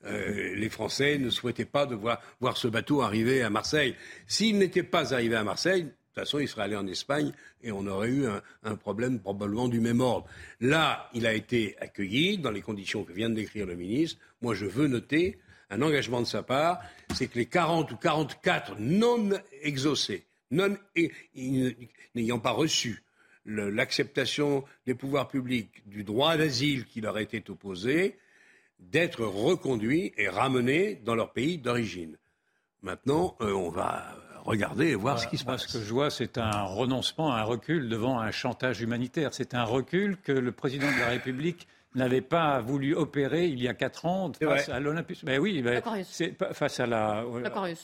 S10: Euh, les Français ne souhaitaient pas de voir, voir ce bateau arriver à Marseille. S'il n'était pas arrivé à Marseille, de toute façon, il serait allé en Espagne et on aurait eu un, un, problème probablement du même ordre. Là, il a été accueilli dans les conditions que vient de décrire le ministre. Moi, je veux noter un engagement de sa part, c'est que les 40 ou 44 non exaucés, non n'ayant pas reçu l'acceptation des pouvoirs publics du droit d'asile qui leur était opposé, d'être reconduits et ramenés dans leur pays d'origine. Maintenant, euh, on va regarder et voir ce qui se passe.
S9: Ce que je vois, c'est un renoncement, un recul devant un chantage humanitaire. C'est un recul que le président de la République n'avait pas voulu opérer il y a 4 ans face à l'Olympus. Ben oui, ben, c'est face à la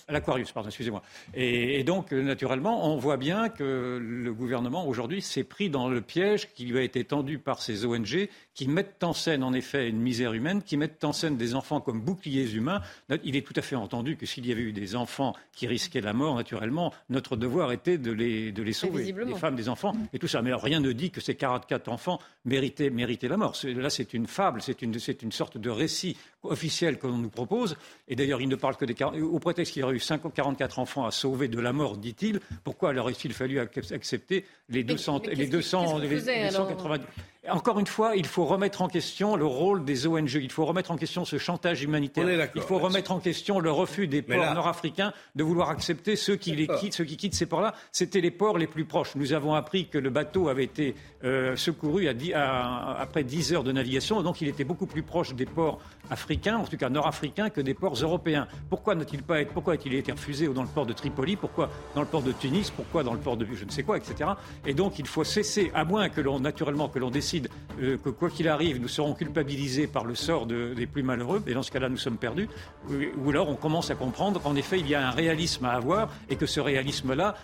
S9: l'Aquarius. pardon, excusez-moi. Et, donc, naturellement, on voit bien que le gouvernement aujourd'hui s'est pris dans le piège qui lui a été tendu par ces ONG qui mettent en scène en effet une misère humaine, qui mettent en scène des enfants comme boucliers humains. Il est tout à fait entendu que s'il y avait eu des enfants qui risquaient la mort, naturellement, notre devoir était de les, de les sauver, des femmes, des enfants et tout ça. Mais rien ne dit que ces 44 enfants méritaient, méritaient la mort. Là, c'est une fable, c'est une, sorte de récit officiel que l'on nous propose. Et d'ailleurs, il ne parle que des au prétexte qu'il y aurait eu 44 enfants à sauver de la mort, dit-il. Pourquoi alors aurait-il fallu accepter les 200, les 200, les 190 encore une fois, il faut remettre en question le rôle des ONG. Il faut remettre en question ce chantage humanitaire. Il faut remettre en question le refus des ports nord-africains de vouloir accepter ceux qui les quittent, ceux qui quittent ces ports-là. C'était les ports les plus proches. Nous avons appris que le bateau avait été euh, secouru après 10 heures de navigation, donc il était beaucoup plus proche des ports africains, en tout cas nord-africains, que des ports européens. Pourquoi n'a-t-il pas été, pourquoi a-t-il été refusé dans le port de Tripoli? Pourquoi dans le port de Tunis? Pourquoi dans le port de je ne sais quoi, etc. Et donc il faut cesser, à moins que l'on naturellement que l'on décide euh, que quoi qu'il arrive, nous serons culpabilisés par le sort des plus malheureux, et dans ce cas-là, nous sommes perdus, ou alors on commence à comprendre qu'en effet, il y a un réalisme à avoir, et que ce réalisme-là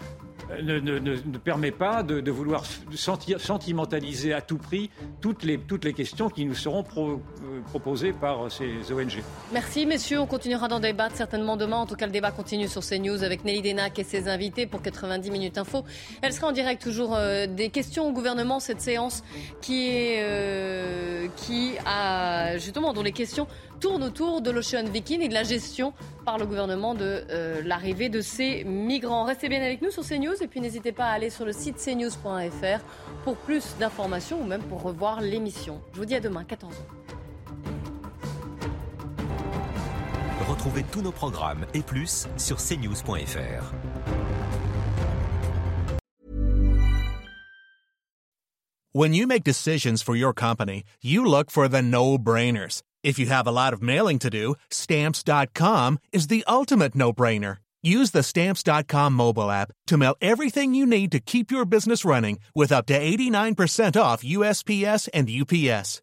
S9: ne, ne, permet pas de, vouloir sentimentaliser à tout prix toutes les, toutes les questions qui nous seront euh, proposées par ces ONG.
S1: Merci messieurs, on continuera d'en débattre certainement demain. En tout cas, le débat continue sur CNews avec Nelly Denac et ses invités pour 90 minutes info. Elle sera en direct toujours euh, des questions au gouvernement, cette séance qui, euh, qui a justement dont les questions tourne autour de l'Ocean Viking et de la gestion par le gouvernement de euh, l'arrivée de ces migrants. Restez bien avec nous sur CNews et puis n'hésitez pas à aller sur le site cnews.fr pour plus d'informations ou même pour revoir l'émission. Je vous dis à demain, 14h.
S25: Retrouvez tous nos programmes et plus sur cnews.fr.
S26: When you make decisions for your company, you look for the no-brainers. If you have a lot of mailing to do, stamps.com is the ultimate no brainer. Use the stamps.com mobile app to mail everything you need to keep your business running with up to 89% off USPS and UPS.